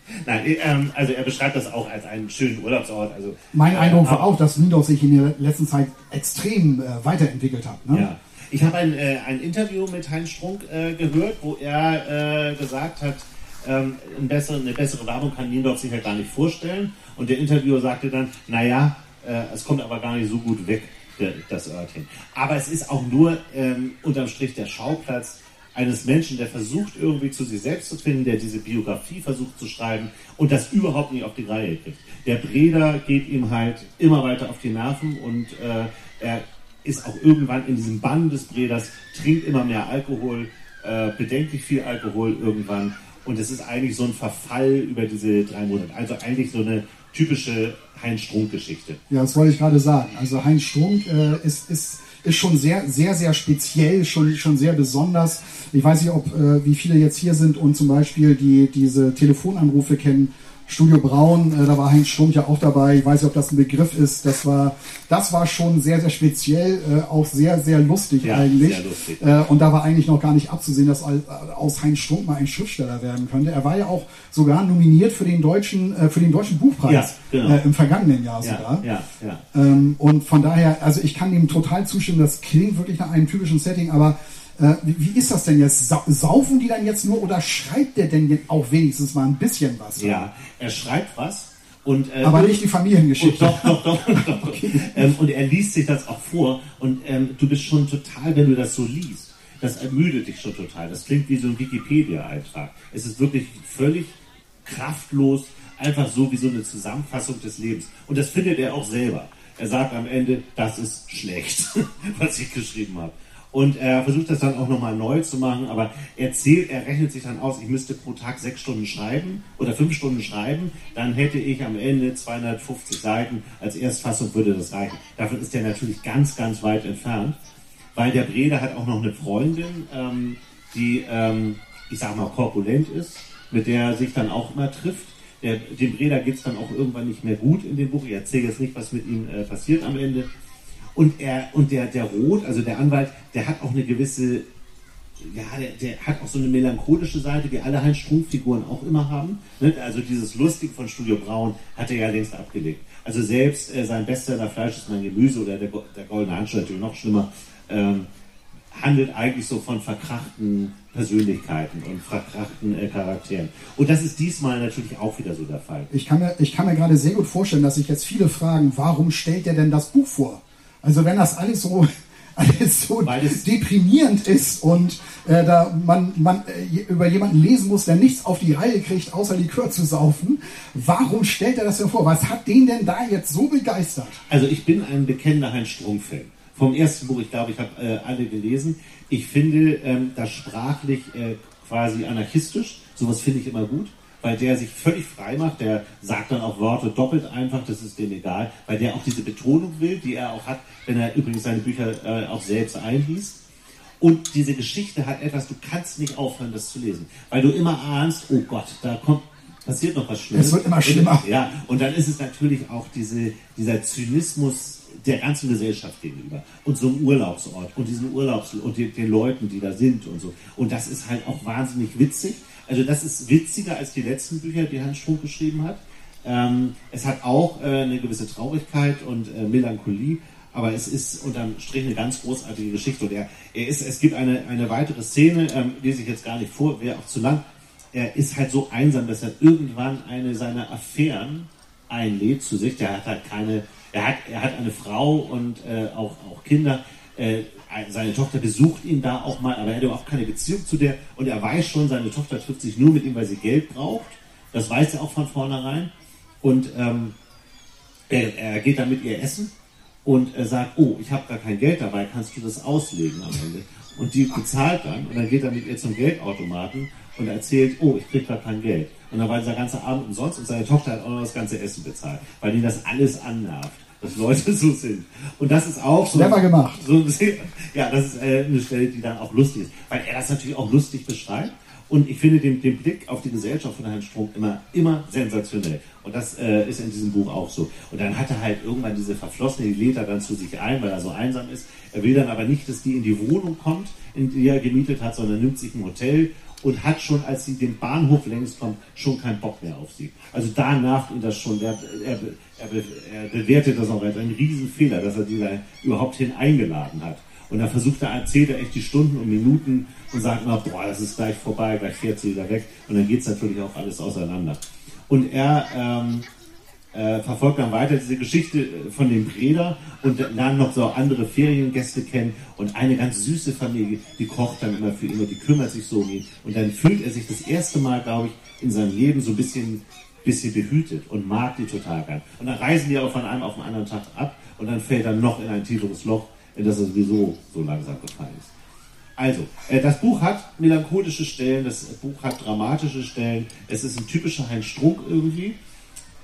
(laughs) Nein, äh, ähm, also er beschreibt das auch als einen schönen Urlaubsort. Also, mein Eindruck war auch, dass Niendorf sich in der letzten Zeit extrem äh, weiterentwickelt hat. Ne? Ja. Ich habe ein, äh, ein Interview mit Heinz Strunk äh, gehört, wo er äh, gesagt hat, ähm, eine, bessere, eine bessere Werbung kann Niendorf sich ja gar nicht vorstellen. Und der Interviewer sagte dann, naja, äh, es kommt aber gar nicht so gut weg, das Örtchen. Aber es ist auch nur ähm, unterm Strich der Schauplatz eines Menschen, der versucht irgendwie zu sich selbst zu finden, der diese Biografie versucht zu schreiben und das überhaupt nicht auf die Reihe kriegt. Der Breder geht ihm halt immer weiter auf die Nerven und äh, er ist auch irgendwann in diesem Bann des Breders, trinkt immer mehr Alkohol, äh, bedenklich viel Alkohol irgendwann und es ist eigentlich so ein Verfall über diese drei Monate. Also eigentlich so eine typische Heinz Strunk-Geschichte. Ja, das wollte ich gerade sagen. Also Heinz Strunk äh, ist, ist ist schon sehr, sehr, sehr speziell, schon, schon sehr besonders. Ich weiß nicht, ob äh, wie viele jetzt hier sind und zum Beispiel die, diese Telefonanrufe kennen Studio Braun, äh, da war Heinz Strunk ja auch dabei. Ich weiß nicht, ob das ein Begriff ist. Das war, das war schon sehr, sehr speziell, äh, auch sehr, sehr lustig Ja, eigentlich. sehr lustig. Äh, und da war eigentlich noch gar nicht abzusehen, dass al- aus Heinz Strunk mal ein Schriftsteller werden könnte. Er war ja auch sogar nominiert für den deutschen, äh, für den deutschen Buchpreis Ja, genau. äh, im vergangenen Jahr sogar. Ja, ja, ja. Ähm, und von daher, also ich kann ihm total zustimmen, das klingt wirklich nach einem typischen Setting, aber äh, wie, ist das denn jetzt? Sa saufen die dann jetzt nur oder schreibt der denn auch wenigstens mal ein bisschen was? Ja, er schreibt was und äh, Aber nicht die Familiengeschichte. Doch, doch, doch. doch. (laughs) ähm, und er liest sich das auch vor und ähm, du bist schon total, wenn du das so liest, das ermüdet dich schon total. Das klingt wie so ein Wikipedia-Eintrag. Es ist wirklich völlig kraftlos, einfach so wie so eine Zusammenfassung des Lebens. Und das findet er auch selber. Er sagt am Ende, das ist schlecht, (laughs) was ich geschrieben habe. Und er versucht das dann auch nochmal neu zu machen, aber er zählt, er rechnet sich dann aus, ich müsste pro Tag sechs Stunden schreiben oder fünf Stunden schreiben, dann hätte ich am Ende 250 Seiten. Als Erstfassung würde das reichen. Davon ist er natürlich ganz, ganz weit entfernt, weil der Brede hat auch noch eine Freundin, ähm, die, ähm, ich sag mal, korpulent ist, mit der er sich dann auch immer trifft. Der, dem Breda geht es dann auch irgendwann nicht mehr gut in dem Buch. Ich erzähle jetzt nicht, was mit ihm äh, passiert am Ende. Und er und der, der Roth, also der Anwalt, der hat auch eine gewisse, ja, der, der hat auch so eine melancholische Seite, wie alle Heinz Strunk-Figuren auch immer haben. Ne? Also dieses Lustig von Studio Braun hat er ja längst abgelegt. Also selbst äh, sein Bestseller Fleisch ist mein Gemüse oder der, der Goldene Handschuh natürlich noch schlimmer, ähm, handelt eigentlich so von verkrachten Persönlichkeiten und verkrachten äh, Charakteren. Und das ist diesmal natürlich auch wieder so der Fall. Ich kann, mir, ich kann mir gerade sehr gut vorstellen, dass sich jetzt viele fragen, warum stellt er denn das Buch vor? Also wenn das alles so, (laughs) alles so deprimierend ist und äh, da man, man äh, über jemanden lesen muss, der nichts auf die Reihe kriegt, außer Likör zu saufen, warum stellt er das denn vor? Was hat den denn da jetzt so begeistert? Also ich bin ein bekennender Heinz Strunk-Fan. Vom ersten Buch, ich glaube, ich habe äh, alle gelesen. Ich finde ähm, das sprachlich äh, quasi anarchistisch. Sowas finde ich immer gut, weil der sich völlig frei macht. Der sagt dann auch Worte doppelt einfach, das ist dem egal, weil der auch diese Betonung will, die er auch hat, wenn er übrigens seine Bücher äh, auch selbst einliest. Und diese Geschichte hat etwas, du kannst nicht aufhören, das zu lesen, weil du immer ahnst, oh Gott, da kommt, passiert noch was Schlimmes. Es wird immer schlimmer. Ja, und dann ist es natürlich auch diese, dieser Zynismus der ganzen Gesellschaft gegenüber und so einem Urlaubsort und diesen Urlaubs und den, den Leuten, die da sind und so. Und das ist halt auch wahnsinnig witzig. Also das ist witziger als die letzten Bücher, die Hans Strunk geschrieben hat. Ähm, es hat auch äh, eine gewisse Traurigkeit und äh, Melancholie, aber es ist unterm Strich eine ganz großartige Geschichte. Und er, er ist, es gibt eine, eine weitere Szene, ähm, lese ich jetzt gar nicht vor, wäre auch zu lang. Er ist halt so einsam, dass er irgendwann eine seiner Affären einlädt zu sich. Der hat halt keine, er hat, er hat eine Frau und äh, auch, auch Kinder. Äh, seine Tochter besucht ihn da auch mal, aber er hat überhaupt keine Beziehung zu der und er weiß schon, seine Tochter trifft sich nur mit ihm, weil sie Geld braucht. Das weiß er auch von vornherein. Und ähm, er, er geht dann mit ihr essen und er sagt, oh, ich habe gar kein Geld dabei, kannst du das auslegen am Ende? Und die bezahlt dann und dann geht er mit ihr zum Geldautomaten und erzählt, oh, ich krieg gar kein Geld. Und dann war dieser ganze Abend umsonst und seine Tochter hat auch noch das ganze Essen bezahlt, weil ihn das alles annervt, dass Leute so sind. Und das ist auch so. Clever gemacht. So, ja, das ist äh, eine Stelle, die dann auch lustig ist, weil er das natürlich auch lustig beschreibt. Und ich finde den, den Blick auf die Gesellschaft von Herrn Strunk immer, immer sensationell. Und das äh, ist in diesem Buch auch so. Und dann hat er halt irgendwann diese Verflossene, die lädt er dann zu sich ein, weil er so einsam ist. Er will dann aber nicht, dass die in die Wohnung kommt, in die er gemietet hat, sondern nimmt sich ein Hotel und hat schon, als sie den Bahnhof längst kommt, schon keinen Bock mehr auf sie. Also da nervt ihn das schon. Der, er, er, er bewertet das auch als einen Riesenfehler, dass er die da überhaupt hin eingeladen hat. Und dann versucht er, erzählt er echt die Stunden und Minuten und sagt immer, boah, das ist gleich vorbei, gleich fährt sie wieder weg. Und dann geht's natürlich auch alles auseinander. Und er ähm, äh, verfolgt dann weiter diese Geschichte äh, von dem Breder und lernt noch so andere Feriengäste kennen und eine ganz süße Familie, die kocht dann immer für ihn und die kümmert sich so um ihn. Und dann fühlt er sich das erste Mal, glaube ich, in seinem Leben so ein bisschen, bisschen behütet und mag die total gern. Und dann reisen die aber von einem auf den anderen Tag ab und dann fällt er noch in ein tieferes Loch, in das er sowieso so langsam gefallen ist. Also, äh, das Buch hat melancholische Stellen, das Buch hat dramatische Stellen, es ist ein typischer Heinz Strunk irgendwie,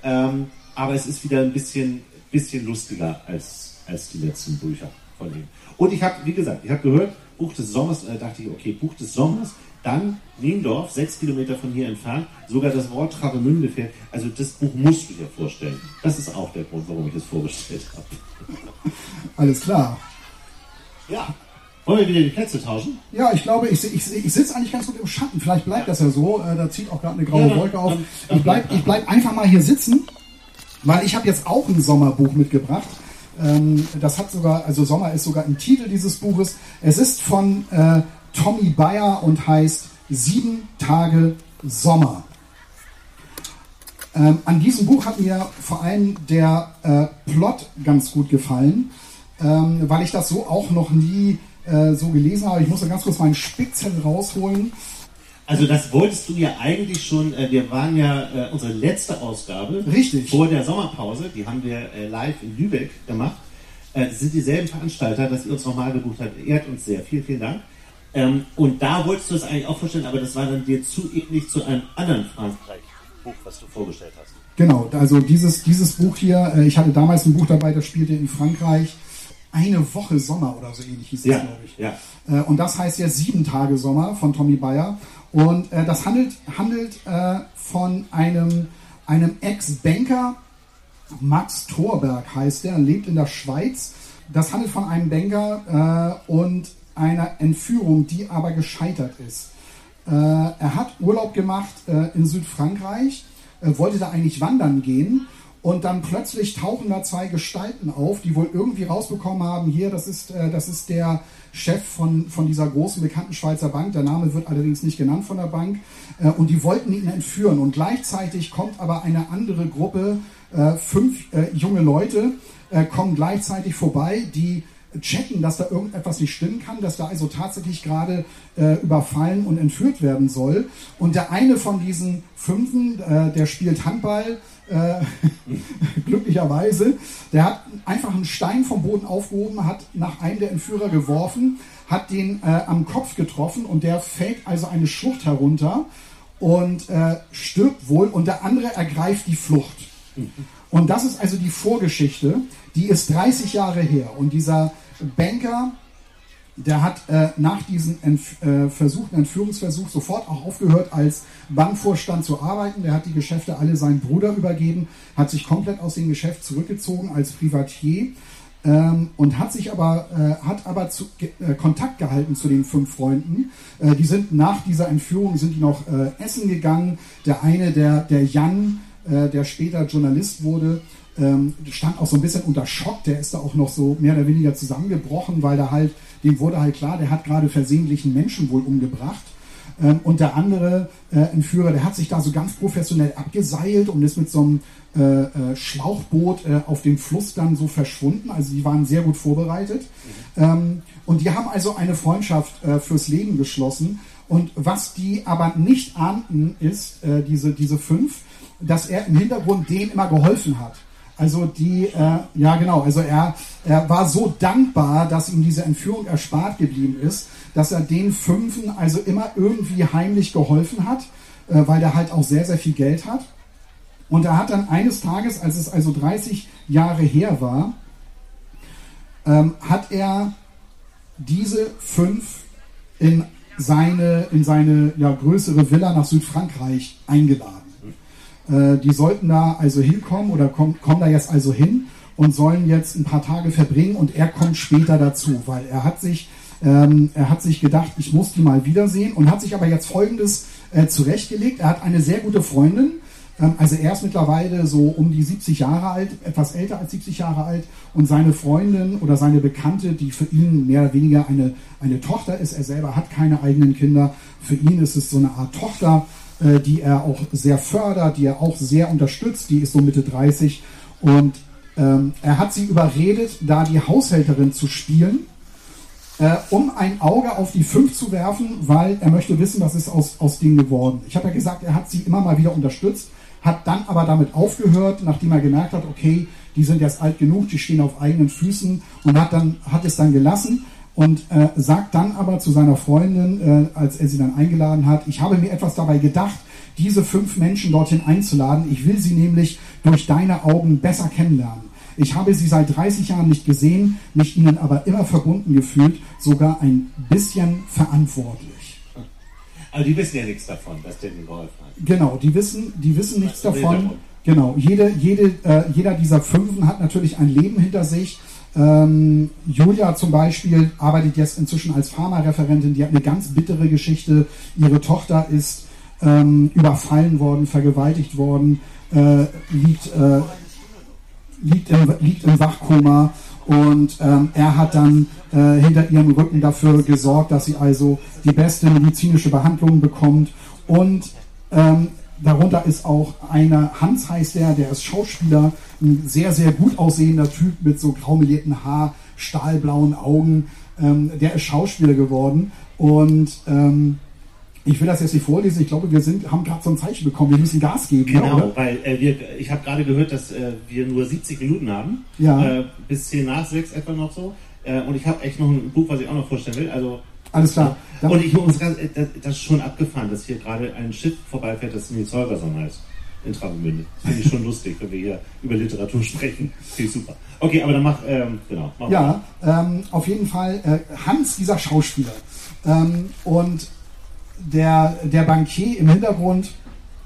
ähm, aber es ist wieder ein bisschen, bisschen lustiger als, als die letzten Bücher von ihm. Und ich habe, wie gesagt, ich habe gehört, Buch des Sommers, äh, dachte ich, okay, Buch des Sommers, Dann Niendorf, sechs Kilometer von hier entfernt, sogar das Wort Travemünde fährt. Also das Buch musst du dir vorstellen. Das ist auch der Grund, warum ich es vorgestellt habe. (laughs) Alles klar. Ja. Wollen wir wieder die Plätze tauschen? Ja, ich glaube, ich, ich, ich sitze eigentlich ganz gut im Schatten. Vielleicht bleibt das ja so. Äh, da zieht auch gerade eine graue Ja, Wolke auf. dann- dann Ich bleib, bleib ich bleib einfach mal hier sitzen, weil ich habe jetzt auch ein Sommerbuch mitgebracht. Ähm, das hat sogar, also Sommer ist sogar im Titel dieses Buches. Es ist von äh, Tommy Bayer und heißt Sieben Tage Sommer. Ähm, an diesem Buch hat mir vor allem der äh, Plot ganz gut gefallen, ähm, weil ich das so auch noch nie äh, so gelesen habe. Ich muss da ganz kurz meinen Spickzettel rausholen. Also das wolltest du ja eigentlich schon, äh, wir waren ja äh, unsere letzte Ausgabe Richtig. vor der Sommerpause, die haben wir äh, live in Lübeck gemacht. Äh, das sind dieselben Veranstalter, dass ihr uns nochmal gebucht habt. Ehrt uns sehr. Vielen, vielen Dank. Ähm, und da wolltest du es eigentlich auch vorstellen, aber das war dann dir zu ähnlich zu einem anderen Frankreich-Buch, was du vorgestellt hast. Genau, also dieses, dieses Buch hier, äh, ich hatte damals ein Buch dabei, das spielte in Frankreich. Eine Woche Sommer oder so ähnlich hieß es, Ja, glaube ich. ja. Äh, und das heißt ja Sieben Tage Sommer von Tommy Bayer. Und äh, das handelt, handelt äh, von einem, einem Ex-Banker, Max Thorberg heißt er, lebt in der Schweiz. Das handelt von einem Banker äh, und einer Entführung, die aber gescheitert ist. Äh, er hat Urlaub gemacht äh, in Südfrankreich, äh, wollte da eigentlich wandern gehen und dann plötzlich tauchen da zwei Gestalten auf, die wohl irgendwie rausbekommen haben, hier, das ist, äh, das ist der Chef von, von dieser großen bekannten Schweizer Bank, der Name wird allerdings nicht genannt von der Bank, äh, und die wollten ihn entführen. Und gleichzeitig kommt aber eine andere Gruppe, äh, fünf äh, junge Leute, äh, kommen gleichzeitig vorbei, die checken, dass da irgendetwas nicht stimmen kann, dass da also tatsächlich gerade äh, überfallen und entführt werden soll. Und der eine von diesen Fünfen, äh, der spielt Handball, äh, (laughs) glücklicherweise, der hat einfach einen Stein vom Boden aufgehoben, hat nach einem der Entführer geworfen, hat den äh, am Kopf getroffen und der fällt also eine Schlucht herunter und äh, stirbt wohl und der andere ergreift die Flucht. Und das ist also die Vorgeschichte, die ist 30 Jahre her. Und dieser Banker, der hat äh, nach diesem Entf äh, versuchten Entführungsversuch sofort auch aufgehört, als Bankvorstand zu arbeiten. Der hat die Geschäfte alle seinem Bruder übergeben, hat sich komplett aus dem Geschäft zurückgezogen als Privatier ähm, und hat sich aber, äh, hat aber zu, äh, Kontakt gehalten zu den fünf Freunden. Äh, die sind nach dieser Entführung sind die noch äh, essen gegangen. Der eine, der, der Jan, äh, der später Journalist wurde, ähm, stand auch so ein bisschen unter Schock. Der ist da auch noch so mehr oder weniger zusammengebrochen, weil da halt, dem wurde halt klar, der hat gerade versehentlich einen Menschen wohl umgebracht. Ähm, und der andere äh, Entführer, der hat sich da so ganz professionell abgeseilt und ist mit so einem äh, äh, Schlauchboot äh, auf dem Fluss dann so verschwunden. Also die waren sehr gut vorbereitet. Ähm, und die haben also eine Freundschaft äh, fürs Leben geschlossen. Und was die aber nicht ahnten, ist, äh, diese, diese fünf, dass er im Hintergrund denen immer geholfen hat. Also die, äh, ja genau, also er, er war so dankbar, dass ihm diese Entführung erspart geblieben ist, dass er den Fünfen also immer irgendwie heimlich geholfen hat, äh, weil der halt auch sehr, sehr viel Geld hat. Und er hat dann eines Tages, als es also 30 Jahre her war, ähm, hat er diese fünf in seine, in seine ja, größere Villa nach Südfrankreich eingeladen. Äh, die sollten da also hinkommen oder kommen, kommen da jetzt also hin und sollen jetzt ein paar Tage verbringen und er kommt später dazu, weil er hat sich, ähm, er hat sich gedacht, ich muss die mal wiedersehen und hat sich aber jetzt Folgendes äh, zurechtgelegt. Er hat eine sehr gute Freundin, ähm, also er ist mittlerweile so um die 70 Jahre alt, etwas älter als 70 Jahre alt und seine Freundin oder seine Bekannte, die für ihn mehr oder weniger eine, eine Tochter ist, er selber hat keine eigenen Kinder, für ihn ist es so eine Art Tochter, äh, die er auch sehr fördert, die er auch sehr unterstützt, die ist so Mitte 30 und ähm, er hat sie überredet, da die Haushälterin zu spielen, äh, um ein Auge auf die fünf zu werfen, weil er möchte wissen, was ist aus, aus denen geworden. Ich habe ja gesagt, er hat sie immer mal wieder unterstützt, hat dann aber damit aufgehört, nachdem er gemerkt hat, okay, die sind jetzt alt genug, die stehen auf eigenen Füßen und hat, dann, hat es dann gelassen und äh, sagt dann aber zu seiner Freundin, äh, als er sie dann eingeladen hat, ich habe mir etwas dabei gedacht, diese fünf Menschen dorthin einzuladen. Ich will sie nämlich durch deine Augen besser kennenlernen. Ich habe sie seit 30 Jahren nicht gesehen, mich ihnen aber immer verbunden gefühlt, sogar ein bisschen verantwortlich. Aber die wissen ja nichts davon, dass der ihnen geholfen hat. Genau, die wissen, die wissen nichts Also davon. Genau, jede, jede, äh, jeder dieser Fünfen hat natürlich ein Leben hinter sich. Ähm, Julia zum Beispiel arbeitet jetzt inzwischen als Pharmareferentin. Die hat eine ganz bittere Geschichte. Ihre Tochter ist ähm, überfallen worden, vergewaltigt worden, äh, liegt, äh, liegt, im, liegt im Wachkoma. Und ähm, er hat dann äh, hinter ihrem Rücken dafür gesorgt, dass sie also die beste medizinische Behandlung bekommt. Und ähm, darunter ist auch einer, Hans heißt der, der ist Schauspieler, ein sehr, sehr gut aussehender Typ mit so graumelierten Haar, stahlblauen Augen. Ähm, der ist Schauspieler geworden. Und ähm, ich will das jetzt nicht vorlesen. Ich glaube, wir sind, haben gerade so ein Zeichen bekommen. Wir müssen Gas geben. ja, Genau, oder? weil äh, wir, ich habe gerade gehört, dass äh, wir nur 70 Minuten haben. Ja. Äh, bis 10 nach 6 etwa noch so. Äh, und ich habe echt noch ein Buch, was ich auch noch vorstellen will. Also, Alles klar. Dann- und ich muss ganz, äh, das, das ist schon abgefahren, dass hier gerade ein Schiff vorbeifährt, das Nils Holgersson heißt. In Travemünde. Finde ich schon lustig, wenn wir hier über Literatur sprechen. Finde ich super. Okay, aber dann mach, ähm, genau. Mach Ja, ähm, auf jeden Fall äh, Hans, dieser Schauspieler. Ähm, und der, der Bankier im Hintergrund,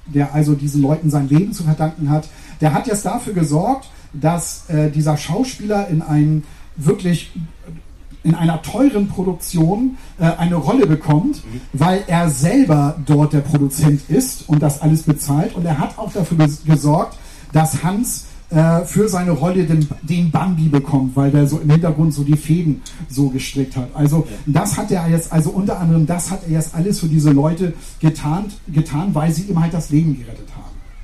der also diesen Leuten sein Leben zu verdanken hat, der hat jetzt dafür gesorgt, dass äh, dieser Schauspieler in einem wirklich in einer teuren Produktion äh, eine Rolle bekommt, weil er selber dort der Produzent ist und das alles bezahlt. Und er hat auch dafür ges- gesorgt, dass Hans äh, für seine Rolle den, den Bambi bekommt, weil der so im Hintergrund so die Fäden so gestrickt hat. Also das hat er jetzt, also unter anderem das hat er jetzt alles für diese Leute getan, getan weil sie ihm halt das Leben gerettet haben.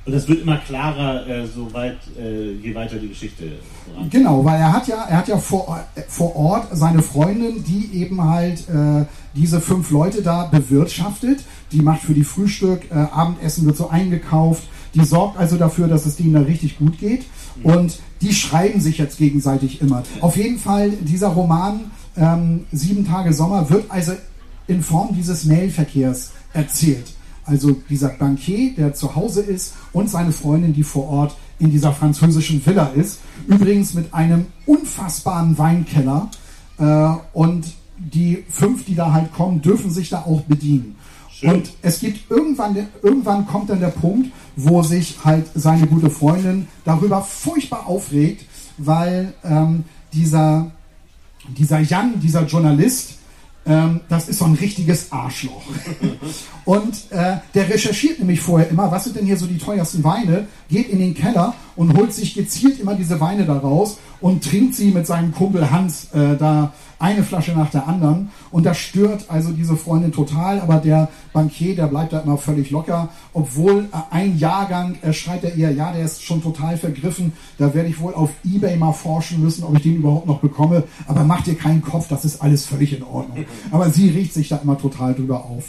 Und das wird immer klarer, äh, so weit, äh, je weiter die Geschichte voran. Genau, weil er hat ja, er hat ja vor, äh, vor Ort seine Freundin, die eben halt äh, diese fünf Leute da bewirtschaftet. Die macht für die Frühstück, äh, Abendessen wird so eingekauft. Die sorgt also dafür, dass es denen da richtig gut geht. Und die schreiben sich jetzt gegenseitig immer. Auf jeden Fall, dieser Roman ähm, Sieben Tage Sommer wird also in Form dieses Mailverkehrs erzählt. Also dieser Bankier, der zu Hause ist und seine Freundin, die vor Ort in dieser französischen Villa ist. Übrigens mit einem unfassbaren Weinkeller. Äh, und die fünf, die da halt kommen, dürfen sich da auch bedienen. Schön. Und es gibt irgendwann, irgendwann kommt dann der Punkt, wo sich halt seine gute Freundin darüber furchtbar aufregt, weil ähm, dieser, dieser Jan, dieser Journalist, ähm, das ist so ein richtiges Arschloch. (laughs) Und äh, der recherchiert nämlich vorher immer, was sind denn hier so die teuersten Weine, geht in den Keller und holt sich gezielt immer diese Weine da raus und trinkt sie mit seinem Kumpel Hans äh, da eine Flasche nach der anderen. Und das stört also diese Freundin total, aber der Bankier, der bleibt da immer völlig locker, obwohl äh, ein Jahrgang, äh, schreibt er ihr, ja, der ist schon total vergriffen, da werde ich wohl auf Ebay mal forschen müssen, ob ich den überhaupt noch bekomme, aber mach dir keinen Kopf, das ist alles völlig in Ordnung. Aber sie riecht sich da immer total drüber auf.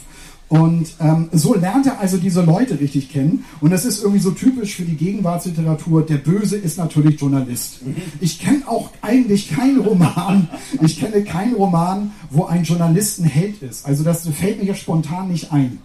Und ähm, so lernt er also diese Leute richtig kennen. Und das ist irgendwie so typisch für die Gegenwartsliteratur. Der Böse ist natürlich Journalist. Ich kenne auch eigentlich keinen Roman. Ich kenne keinen Roman, wo ein Journalist ein Held ist. Also das fällt mir jetzt spontan nicht ein.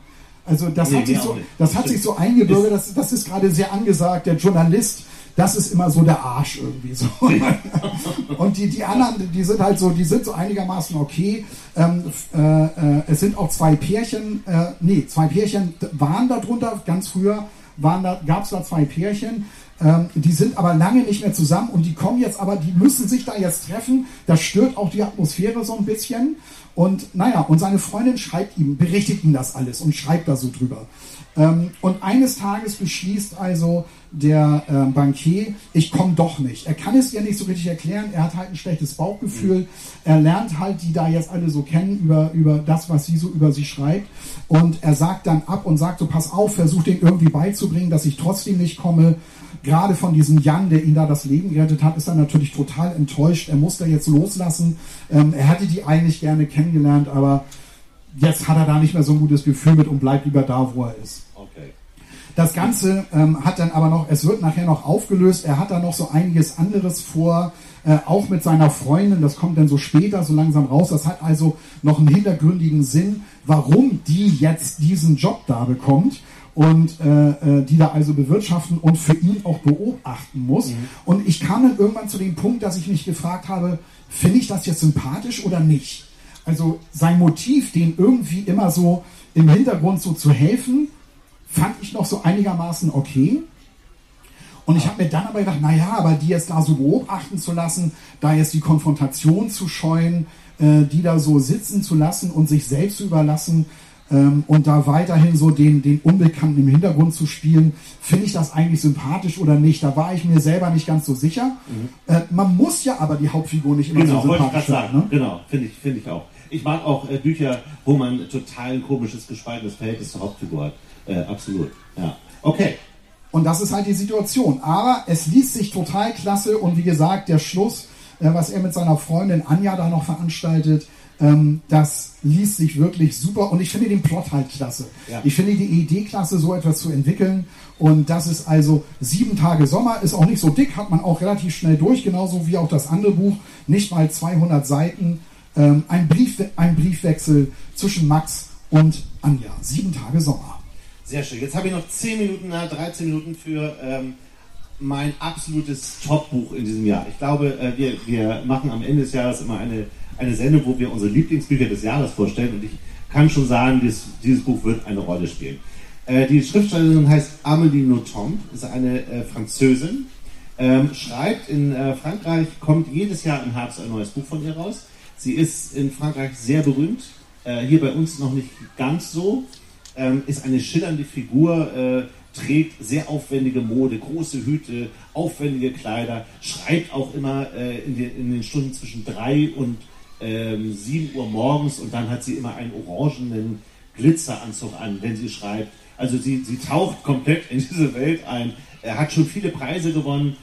Also das Nee, hat sich so, das hat sich so eingebürgert. Das, das ist gerade sehr angesagt. Der Journalist, das ist immer so der Arsch irgendwie so. (laughs) Und die, die anderen, die sind halt so, die sind so einigermaßen okay. Ähm, äh, äh, es sind auch zwei Pärchen, äh, nee, zwei Pärchen waren da drunter, ganz früher gab es da zwei Pärchen. Ähm, die sind aber lange nicht mehr zusammen und die kommen jetzt aber, die müssen sich da jetzt treffen. Das stört auch die Atmosphäre so ein bisschen. Und naja, und seine Freundin schreibt ihm, berichtigt ihm das alles und schreibt da so drüber. Ähm, und eines Tages beschließt also der äh, Bankier, ich komme doch nicht. Er kann es ihr nicht so richtig erklären, er hat halt ein schlechtes Bauchgefühl. Er lernt halt die da jetzt alle so kennen über, über das, was sie so über sie schreibt. Und er sagt dann ab und sagt so, pass auf, versuch den irgendwie beizubringen, dass ich trotzdem nicht komme. Gerade von diesem Jan, der ihn da das Leben gerettet hat, ist er natürlich total enttäuscht. Er muss da jetzt loslassen. Ähm, er hätte die eigentlich gerne kennengelernt, aber jetzt hat er da nicht mehr so ein gutes Gefühl mit und bleibt lieber da, wo er ist. Das Ganze ähm, hat dann aber noch, es wird nachher noch aufgelöst, er hat da noch so einiges anderes vor, äh, auch mit seiner Freundin, das kommt dann so später so langsam raus, das hat also noch einen hintergründigen Sinn, warum die jetzt diesen Job da bekommt und äh, äh, die da also bewirtschaften und für ihn auch beobachten muss. Und ich kam dann irgendwann zu dem Punkt, dass ich mich gefragt habe, finde ich das jetzt sympathisch oder nicht? Also sein Motiv, dem irgendwie immer so im Hintergrund so zu helfen, fand ich noch so einigermaßen okay. Und ich habe mir dann aber gedacht, naja, aber die jetzt da so beobachten zu lassen, da jetzt die Konfrontation zu scheuen, äh, die da so sitzen zu lassen und sich selbst zu überlassen ähm, und da weiterhin so den, den Unbekannten im Hintergrund zu spielen, finde ich das eigentlich sympathisch oder nicht? Da war ich mir selber nicht ganz so sicher. Mhm. Äh, man muss ja aber die Hauptfigur nicht immer genau, so sympathisch sein. Sagen, ne? Genau, finde ich, finde ich auch. Ich mag auch äh, Bücher, wo man total ein komisches, gespaltenes Verhältnis zur Hauptfigur hat. Äh, absolut. Ja. Okay. Und das ist halt die Situation. Aber es liest sich total klasse und wie gesagt, der Schluss, äh, was er mit seiner Freundin Anja da noch veranstaltet, ähm, das liest sich wirklich super und ich finde den Plot halt klasse. Ja. Ich finde die Idee klasse, so etwas zu entwickeln. Und das ist also sieben Tage Sommer, ist auch nicht so dick, hat man auch relativ schnell durch, genauso wie auch das andere Buch, nicht mal 200 Seiten. Ähm, ein, Brief, ein Briefwechsel zwischen Max und Anja. Sieben Tage Sommer. Sehr schön. Jetzt habe ich noch 10 Minuten, 13 Minuten für ähm, mein absolutes Top-Buch in diesem Jahr. Ich glaube, äh, wir, wir machen am Ende des Jahres immer eine, eine Sendung, wo wir unsere Lieblingsbücher des Jahres vorstellen. Und ich kann schon sagen, dieses, dieses Buch wird eine Rolle spielen. Äh, die Schriftstellerin heißt Amélie Nothomb, ist eine äh, Französin, ähm, schreibt in äh, Frankreich, kommt jedes Jahr im Herbst ein neues Buch von ihr raus. Sie ist in Frankreich sehr berühmt, äh, hier bei uns noch nicht ganz so ähm, ist eine schillernde Figur, äh, trägt sehr aufwendige Mode, große Hüte, aufwendige Kleider, schreibt auch immer äh, in, den, in, den, Stunden zwischen 3 und ähm, 7 Uhr morgens und dann hat sie immer einen orangenen Glitzeranzug an, wenn sie schreibt. Also sie, sie taucht komplett in diese Welt ein. Er hat schon viele Preise gewonnen,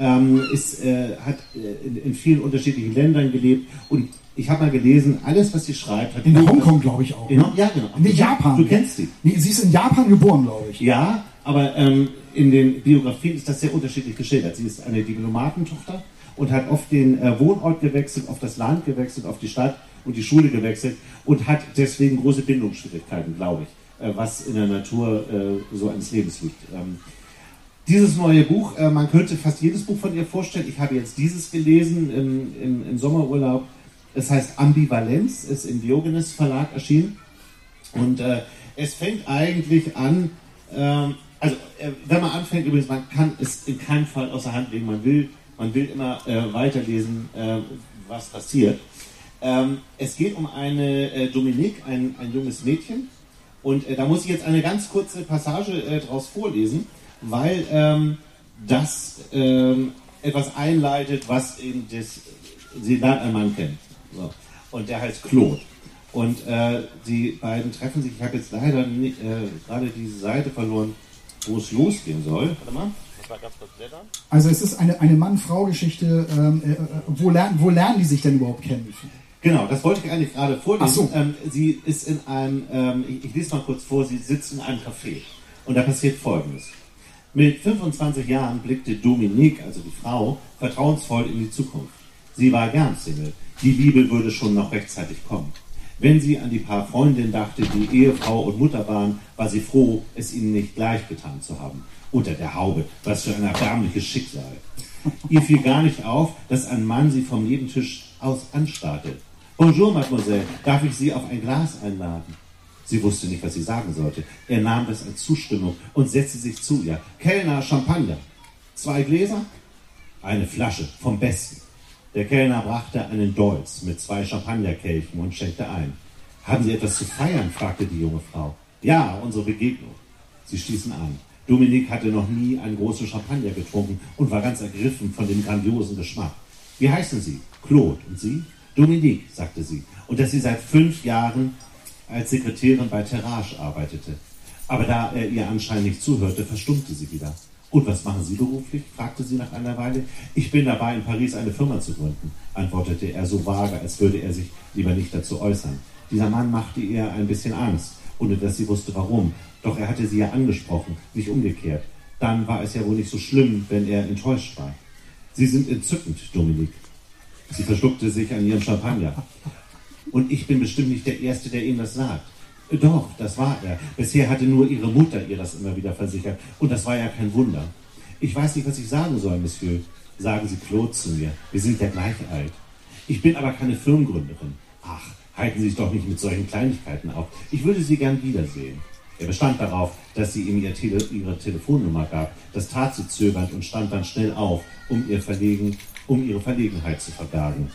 ähm, ist, äh, hat äh, in, in, vielen unterschiedlichen Ländern gelebt und ich habe mal gelesen, alles, was sie schreibt, hat. In Hongkong, glaube ich auch. In, ne? Ja, genau. In Japan. Du kennst sie. Nee, sie ist in Japan geboren, glaube ich. Ja, aber ähm, in den Biografien ist das sehr unterschiedlich geschildert. Sie ist eine Diplomatentochter und hat oft den äh, Wohnort gewechselt, auf das Land gewechselt, auf die Stadt und die Schule gewechselt und hat deswegen große Bindungsschwierigkeiten, glaube ich, äh, was in der Natur äh, so eines Lebens liegt. Ähm, dieses neue Buch, äh, man könnte fast jedes Buch von ihr vorstellen. Ich habe jetzt dieses gelesen im, im, im Sommerurlaub es heißt Ambivalenz, ist im Diogenes Verlag erschienen. Und äh, es fängt eigentlich an, ähm, also äh, wenn man anfängt, übrigens, man kann es in keinem Fall außer Hand legen. Man will, man will immer äh, weiterlesen, äh, was passiert. Ähm, es geht um eine äh, Dominique, ein, ein junges Mädchen. Und äh, da muss ich jetzt eine ganz kurze Passage äh, daraus vorlesen, weil ähm, das ähm, etwas einleitet, was eben das, sie lernt einen Mann kennen. So. Und der heißt Claude. Und äh, die beiden treffen sich. Ich habe jetzt leider nicht, äh, gerade diese Seite verloren, wo es losgehen soll. Warte mal. Also es ist eine, eine Mann-Frau-Geschichte. Ähm, äh, wo, lernen, wo lernen die sich denn überhaupt kennen? Genau, das wollte ich eigentlich gerade vorlesen. Ach so. Ähm, sie ist in einem, ähm, ich, ich, lese mal kurz vor, sie sitzt in einem Café. Und da passiert Folgendes. Mit 25 Jahren blickte Dominique, also die Frau, vertrauensvoll in die Zukunft. Sie war gern Single. Die Liebe würde schon noch rechtzeitig kommen. Wenn sie an die paar Freundinnen dachte, die Ehefrau und Mutter waren, war sie froh, es ihnen nicht gleich getan zu haben. Unter der Haube, was für ein erbärmliches Schicksal. Ihr fiel gar nicht auf, dass ein Mann sie vom Nebentisch aus anstarrte. Bonjour, Mademoiselle, darf ich Sie auf ein Glas einladen? Sie wusste nicht, was sie sagen sollte. Er nahm das als Zustimmung und setzte sich zu ihr. Kellner, Champagner. Zwei Gläser? Eine Flasche, vom Besten. Der Kellner brachte einen Dolz mit zwei Champagnerkelchen und schenkte ein. Haben Sie etwas zu feiern? fragte die junge Frau. Ja, unsere Begegnung. Sie stießen an. Dominique hatte noch nie einen großen Champagner getrunken und war ganz ergriffen von dem grandiosen Geschmack. Wie heißen Sie? Claude. Und Sie? Dominique, sagte sie. Und dass sie seit fünf Jahren als Sekretärin bei Terrage arbeitete. Aber da er ihr anscheinend nicht zuhörte, verstummte sie wieder. Und was machen Sie beruflich? fragte sie nach einer Weile. Ich bin dabei, in Paris eine Firma zu gründen, antwortete er so vage, als würde er sich lieber nicht dazu äußern. Dieser Mann machte ihr ein bisschen Angst, ohne dass sie wusste warum. Doch er hatte sie ja angesprochen, nicht umgekehrt. Dann war es ja wohl nicht so schlimm, wenn er enttäuscht war. Sie sind entzückend, Dominique. Sie verschluckte sich an ihrem Champagner. Und ich bin bestimmt nicht der Erste, der Ihnen das sagt. Doch, das war er. Bisher hatte nur ihre Mutter ihr das immer wieder versichert. Und das war ja kein Wunder. Ich weiß nicht, was ich sagen soll, Monsieur. Sagen Sie Claude zu mir. Wir sind ja gleich alt. Ich bin aber keine Firmengründerin. Ach, Halten Sie sich doch nicht mit solchen Kleinigkeiten auf. Ich würde Sie gern wiedersehen. Er bestand darauf, dass sie ihm ihr Tele ihre Telefonnummer gab. Das tat sie zögernd und stand dann schnell auf, um, ihr Verlegen, um ihre Verlegenheit zu verbergen.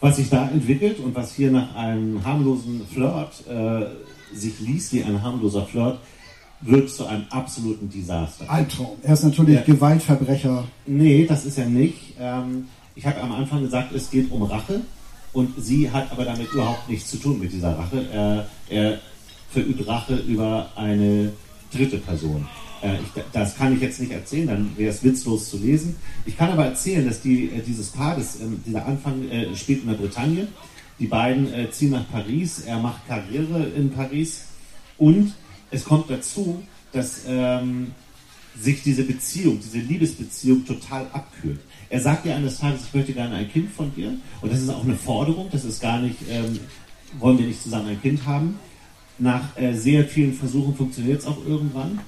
Was sich da entwickelt und was hier nach einem harmlosen Flirt äh, sich liest, wie ein harmloser Flirt, wird zu einem absoluten Desaster. Albtraum. Er ist natürlich ja. Gewaltverbrecher. Nee, das ist er nicht. Ähm, ich habe am Anfang gesagt, es geht um Rache. Und sie hat aber damit überhaupt nichts zu tun mit dieser Rache. Er, er verübt Rache über eine dritte Person. Äh, ich, das kann ich jetzt nicht erzählen, dann wäre es witzlos zu lesen. Ich kann aber erzählen, dass die, äh, dieses Paar, das, ähm, dieser Anfang äh, spielt in der Bretagne. Die beiden äh, ziehen nach Paris, er macht Karriere in Paris und es kommt dazu, dass ähm, sich diese Beziehung, diese Liebesbeziehung total abkühlt. Er sagt ja eines Tages, ich möchte gerne ein Kind von dir. Und das ist auch eine Forderung, das ist gar nicht, ähm, wollen wir nicht zusammen ein Kind haben. Nach äh, sehr vielen Versuchen funktioniert es auch irgendwann.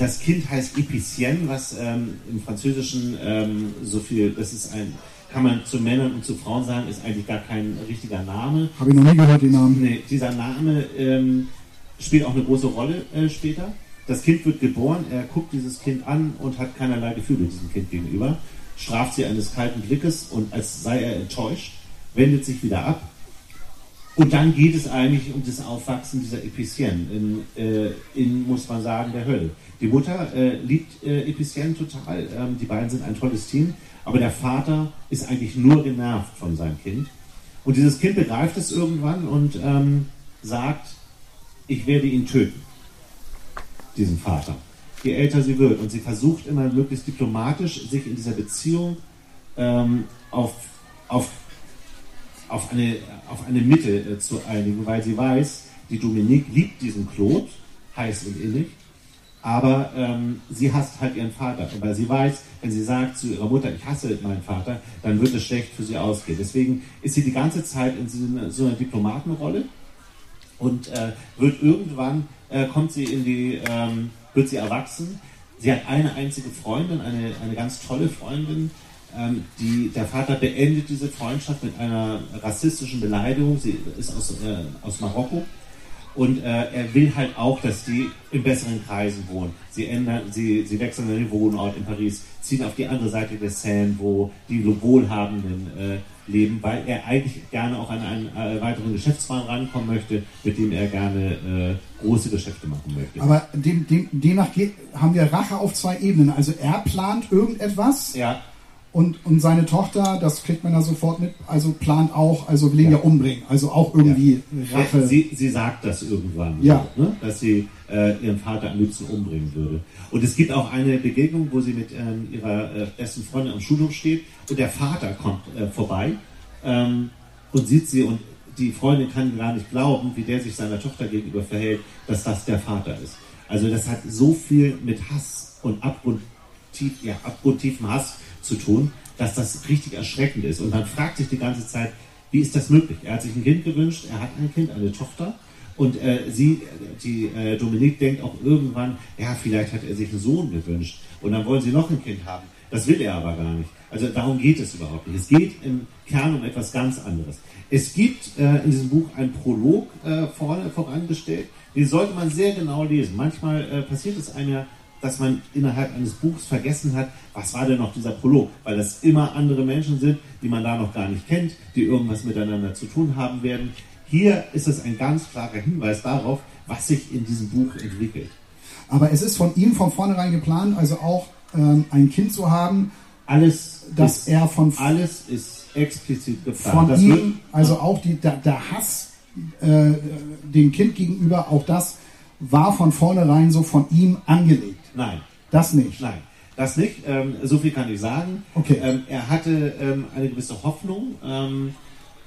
Das Kind heißt Epicien, was ähm, im Französischen ähm, so viel, das ist ein, kann man zu Männern und zu Frauen sagen, ist eigentlich gar kein richtiger Name. Habe ich noch nie gehört, den Namen. Nee, dieser Name ähm, spielt auch eine große Rolle äh, später. Das Kind wird geboren, er guckt dieses Kind an und hat keinerlei Gefühle diesem Kind gegenüber, straft sie eines kalten Blickes und als sei er enttäuscht, wendet sich wieder ab und dann geht es eigentlich um das Aufwachsen dieser Epicien in, äh, in, muss man sagen, der Hölle. Die Mutter äh, liebt äh, Epicien total, ähm, die beiden sind ein tolles Team, aber der Vater ist eigentlich nur genervt von seinem Kind. Und dieses Kind begreift es irgendwann und ähm, sagt, ich werde ihn töten, diesen Vater. Je älter sie wird. Und sie versucht immer möglichst diplomatisch, sich in dieser Beziehung ähm, auf, auf auf eine, auf eine Mitte äh, zu einigen, weil sie weiß, die Dominique liebt diesen Claude, heiß und innig, aber ähm, sie hasst halt ihren Vater. Weil sie weiß, wenn sie sagt zu ihrer Mutter, ich hasse meinen Vater, dann wird es schlecht für sie ausgehen. Deswegen ist sie die ganze Zeit in so einer, so einer Diplomatenrolle und äh, wird irgendwann, äh, kommt sie in die, ähm, wird sie erwachsen. Sie hat eine einzige Freundin, eine, eine ganz tolle Freundin, ähm, die, der Vater beendet diese Freundschaft mit einer rassistischen Beleidigung. Sie ist aus, äh, aus Marokko. Und äh, er will halt auch, dass die in besseren Kreisen wohnen. Sie, ändern, sie, sie wechseln den Wohnort in Paris, ziehen auf die andere Seite der Seine, wo die Wohlhabenden äh, leben, weil er eigentlich gerne auch an einen äh, weiteren Geschäftsmann rankommen möchte, mit dem er gerne äh, große Geschäfte machen möchte. Aber dem, dem, demnach geht, haben wir Rache auf zwei Ebenen. Also er plant irgendetwas. Ja und, und seine Tochter, das kriegt man da sofort mit, also plant auch, also will ihn ja, ja umbringen, also auch irgendwie ja. Rache. Sie, sie sagt das irgendwann, ja. Ne? dass sie äh, ihren Vater am liebsten umbringen würde. Und es gibt auch eine Begegnung, wo sie mit ähm, ihrer äh, besten Freundin am Schulhof steht und der Vater kommt äh, vorbei ähm, und sieht sie und die Freundin kann gar nicht glauben, wie der sich seiner Tochter gegenüber verhält, dass das der Vater ist. Also das hat so viel mit Hass und abgrundtief, ja, abgrundtiefen Hass zu tun, dass das richtig erschreckend ist. Und man fragt sich die ganze Zeit, wie ist das möglich? Er hat sich ein Kind gewünscht, er hat ein Kind, eine Tochter. Und äh, sie, die äh, Dominique denkt auch irgendwann, ja, vielleicht hat er sich einen Sohn gewünscht. Und dann wollen sie noch ein Kind haben. Das will er aber gar nicht. Also darum geht es überhaupt nicht. Es geht im Kern um etwas ganz anderes. Es gibt äh, in diesem Buch einen Prolog äh, vorne vorangestellt. Den sollte man sehr genau lesen. Manchmal äh, passiert es einem ja dass man innerhalb eines Buchs vergessen hat, was war denn noch dieser Prolog, weil das immer andere Menschen sind, die man da noch gar nicht kennt, die irgendwas miteinander zu tun haben werden. Hier ist es ein ganz klarer Hinweis darauf, was sich in diesem Buch entwickelt. Aber es ist von ihm von vornherein geplant, also auch ähm, ein Kind zu haben, alles dass ist, er von alles ist explizit geplant. Von ihm, also auch die, der, der Hass äh, dem Kind gegenüber, auch das war von vornherein so von ihm angelegt. Nein. Das nicht? Nein. Das nicht. Ähm, so viel kann ich sagen. Okay. Ähm, er hatte ähm, eine gewisse Hoffnung ähm,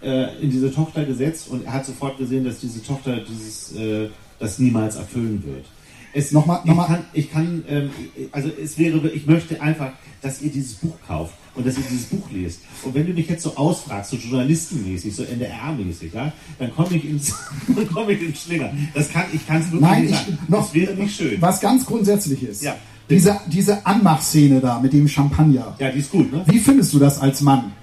äh, in diese Tochter gesetzt und er hat sofort gesehen, dass diese Tochter dieses, äh, das niemals erfüllen wird. Es, nochmal, nochmal. Ich kann, ich kann ähm, also es wäre, ich möchte einfach, dass ihr dieses Buch kauft und dass ihr dieses Buch lest. Und wenn du mich jetzt so ausfragst, so journalistenmäßig, so NDR-mäßig, ja, dann komme ich ins, (laughs) dann komme ich ins Schlinger. Das kann, ich kann es wirklich Nein, nicht ich, sagen. Noch, das wäre nicht schön. Was ganz grundsätzlich ist. Ja. Diese, diese Anmachszene da mit dem Champagner. Ja, die ist gut, ne? Wie findest du das als Mann?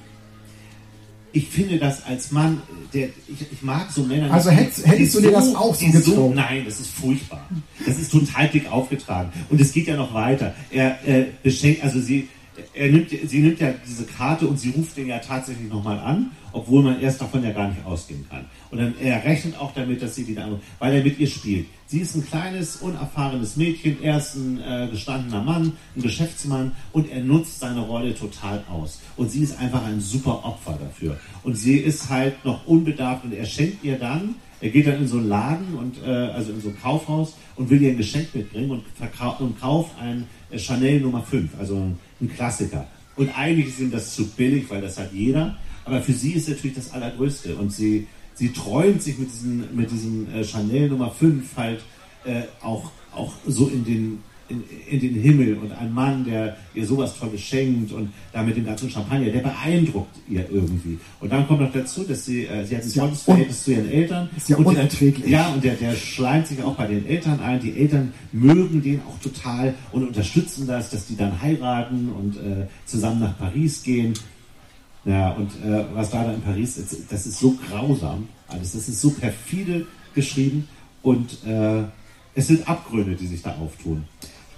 ich finde das als Mann, der, ich, ich mag so Männer. Also hättest, hättest du dir das auch so gezogen? nein, das ist furchtbar. Das ist total dick aufgetragen. Und es geht ja noch weiter. Er äh, beschenkt, also sie, er nimmt, sie nimmt ja diese Karte und sie ruft den ja tatsächlich nochmal an, obwohl man erst davon ja gar nicht ausgehen kann. Und dann er rechnet auch damit, dass sie wieder anruft, weil er mit ihr spielt. Sie ist ein kleines, unerfahrenes Mädchen, er ist ein äh, gestandener Mann, ein Geschäftsmann und er nutzt seine Rolle total aus. Und sie ist einfach ein super Opfer dafür. Und sie ist halt noch unbedarft und er schenkt ihr dann, er geht dann in so einen Laden und äh, also in so ein Kaufhaus und will ihr ein Geschenk mitbringen und, und kauft ein äh, Chanel Nummer 5, also ein, ein Klassiker. Und eigentlich ihm das zu billig, weil das hat jeder. Aber für sie ist natürlich das Allergrößte. Und sie, sie träumt sich mit, diesen, mit diesem äh, Chanel Nummer 5 halt äh, auch, auch so in den, in, in, den Himmel. Und ein Mann, der ihr sowas Tolles schenkt und da mit dem ganzen Champagner, der beeindruckt ihr irgendwie. Und dann kommt noch dazu, dass sie, äh, sie hat ein tolles Verhältnis zu ihren Eltern. Ist ja und unerträglich. Der, ja, und der, der schleimt sich auch bei den Eltern ein. Die Eltern mögen den auch total und unterstützen das, dass die dann heiraten und äh, zusammen nach Paris gehen. Ja, und äh, was da, da in Paris ist, das ist so grausam alles, das ist so perfide geschrieben und äh, es sind Abgründe, die sich da auftun.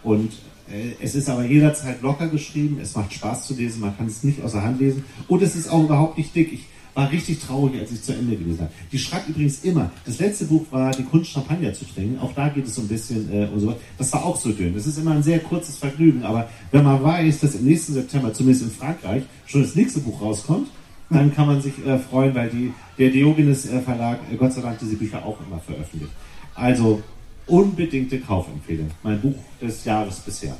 Und äh, es ist aber jederzeit locker geschrieben, es macht Spaß zu lesen, man kann es nicht außer Hand lesen und es ist auch überhaupt nicht dick. Ich war richtig traurig, als ich zu Ende gelesen habe. Die schreibt übrigens immer. Das letzte Buch war Die Kunst Champagner zu trinken. Auch da geht es so ein bisschen äh, um sowas. Das war auch so dünn. Das ist immer ein sehr kurzes Vergnügen. Aber wenn man weiß, dass im nächsten September, zumindest in Frankreich, schon das nächste Buch rauskommt, dann kann man sich äh, freuen, weil die, der Diogenes äh, Verlag äh, Gott sei Dank diese Bücher auch immer veröffentlicht. Also unbedingte Kaufempfehlung. Mein Buch des Jahres bisher.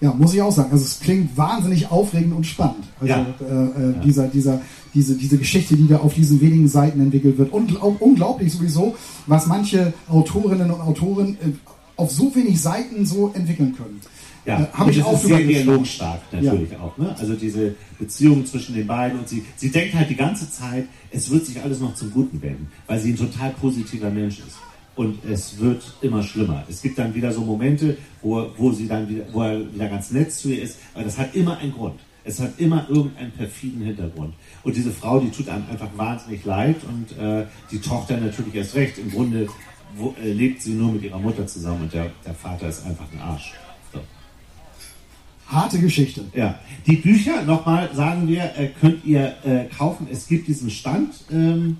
Ja, muss ich auch sagen. Also es klingt wahnsinnig aufregend und spannend. Also Ja. äh, äh, Ja. dieser, dieser, diese, diese Geschichte, die da auf diesen wenigen Seiten entwickelt wird. Und auch unglaublich sowieso, was manche Autorinnen und Autoren äh, auf so wenig Seiten so entwickeln können. Ja, Äh, hab und ich auch ist sehr dialogstark natürlich auch. Ne? Also diese Beziehung zwischen den beiden und sie, sie denkt halt die ganze Zeit, es wird sich alles noch zum Guten wenden, weil sie ein total positiver Mensch ist. Und es wird immer schlimmer. Es gibt dann wieder so Momente, wo, wo sie dann wieder, wo er wieder ganz nett zu ihr ist, aber das hat immer einen Grund. Es hat immer irgendeinen perfiden Hintergrund. Und diese Frau, die tut einem einfach wahnsinnig leid und äh, die Tochter natürlich erst recht. Im Grunde wo, äh, lebt sie nur mit ihrer Mutter zusammen und der, der Vater ist einfach ein Arsch. So. Harte Geschichte. Ja, die Bücher, nochmal sagen wir, äh, könnt ihr äh, kaufen. Es gibt diesen Stand. Ähm,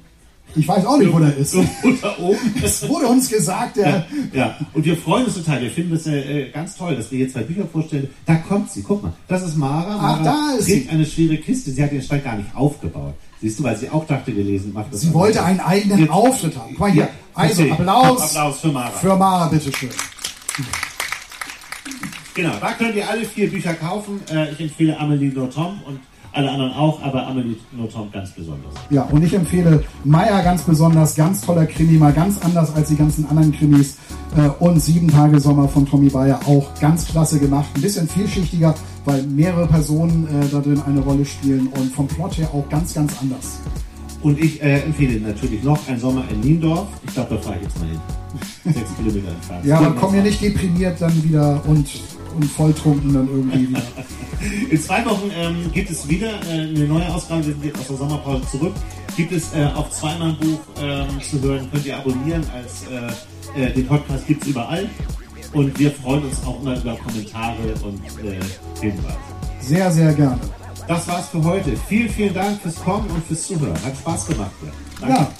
Ich weiß auch nicht, wo der ist. da oben. Es wurde uns gesagt, der, Ja, ja, und wir freuen uns total. Wir finden es äh, ganz toll, dass wir hier zwei Bücher vorstellen. Da kommt sie, guck mal. Das ist Mara. Mara da ist trägt sie. eine schwere Kiste. Sie hat den Stand gar nicht aufgebaut. Siehst du, weil sie auch dachte, wir lesen, macht das. sie wollte einen eigenen Jetzt- Auftritt haben. Guck mal hier. Ja, Also verstehe. Applaus, Applaus für Mara. für Mara, bitteschön. Genau, da könnt ihr alle vier Bücher kaufen. Äh, ich empfehle Amelie Nothomb und alle anderen auch, aber Amelie Nothomb ganz besonders. Ja, und ich empfehle Meier ganz besonders, ganz toller Krimi, mal ganz anders als die ganzen anderen Krimis. Äh, und Sieben Tage Sommer von Tommy Bayer auch ganz klasse gemacht. Ein bisschen vielschichtiger, weil mehrere Personen äh, da drin eine Rolle spielen und vom Plot her auch ganz, ganz anders. Und ich äh, empfehle natürlich noch ein Sommer in Niendorf. Ich glaube, da fahre ich jetzt mal hin. (laughs) Sechs Kilometer entfernt. Ja, aber komm hier nicht deprimiert dann wieder und, und volltrunken dann irgendwie wieder. (laughs) In zwei Wochen ähm, gibt es wieder äh, eine neue Ausgabe. Wir sind jetzt aus der Sommerpause zurück. Gibt es äh, auf zweimal ein Buch ähm, zu hören. Könnt ihr abonnieren. Als äh, äh, den Podcast gibt es überall. Und wir freuen uns auch immer über Kommentare und äh, Hinweise. Sehr, sehr gerne. Das war's für heute. Vielen, vielen Dank fürs Kommen und fürs Zuhören. Hat Spaß gemacht. Ja. Danke. Ja,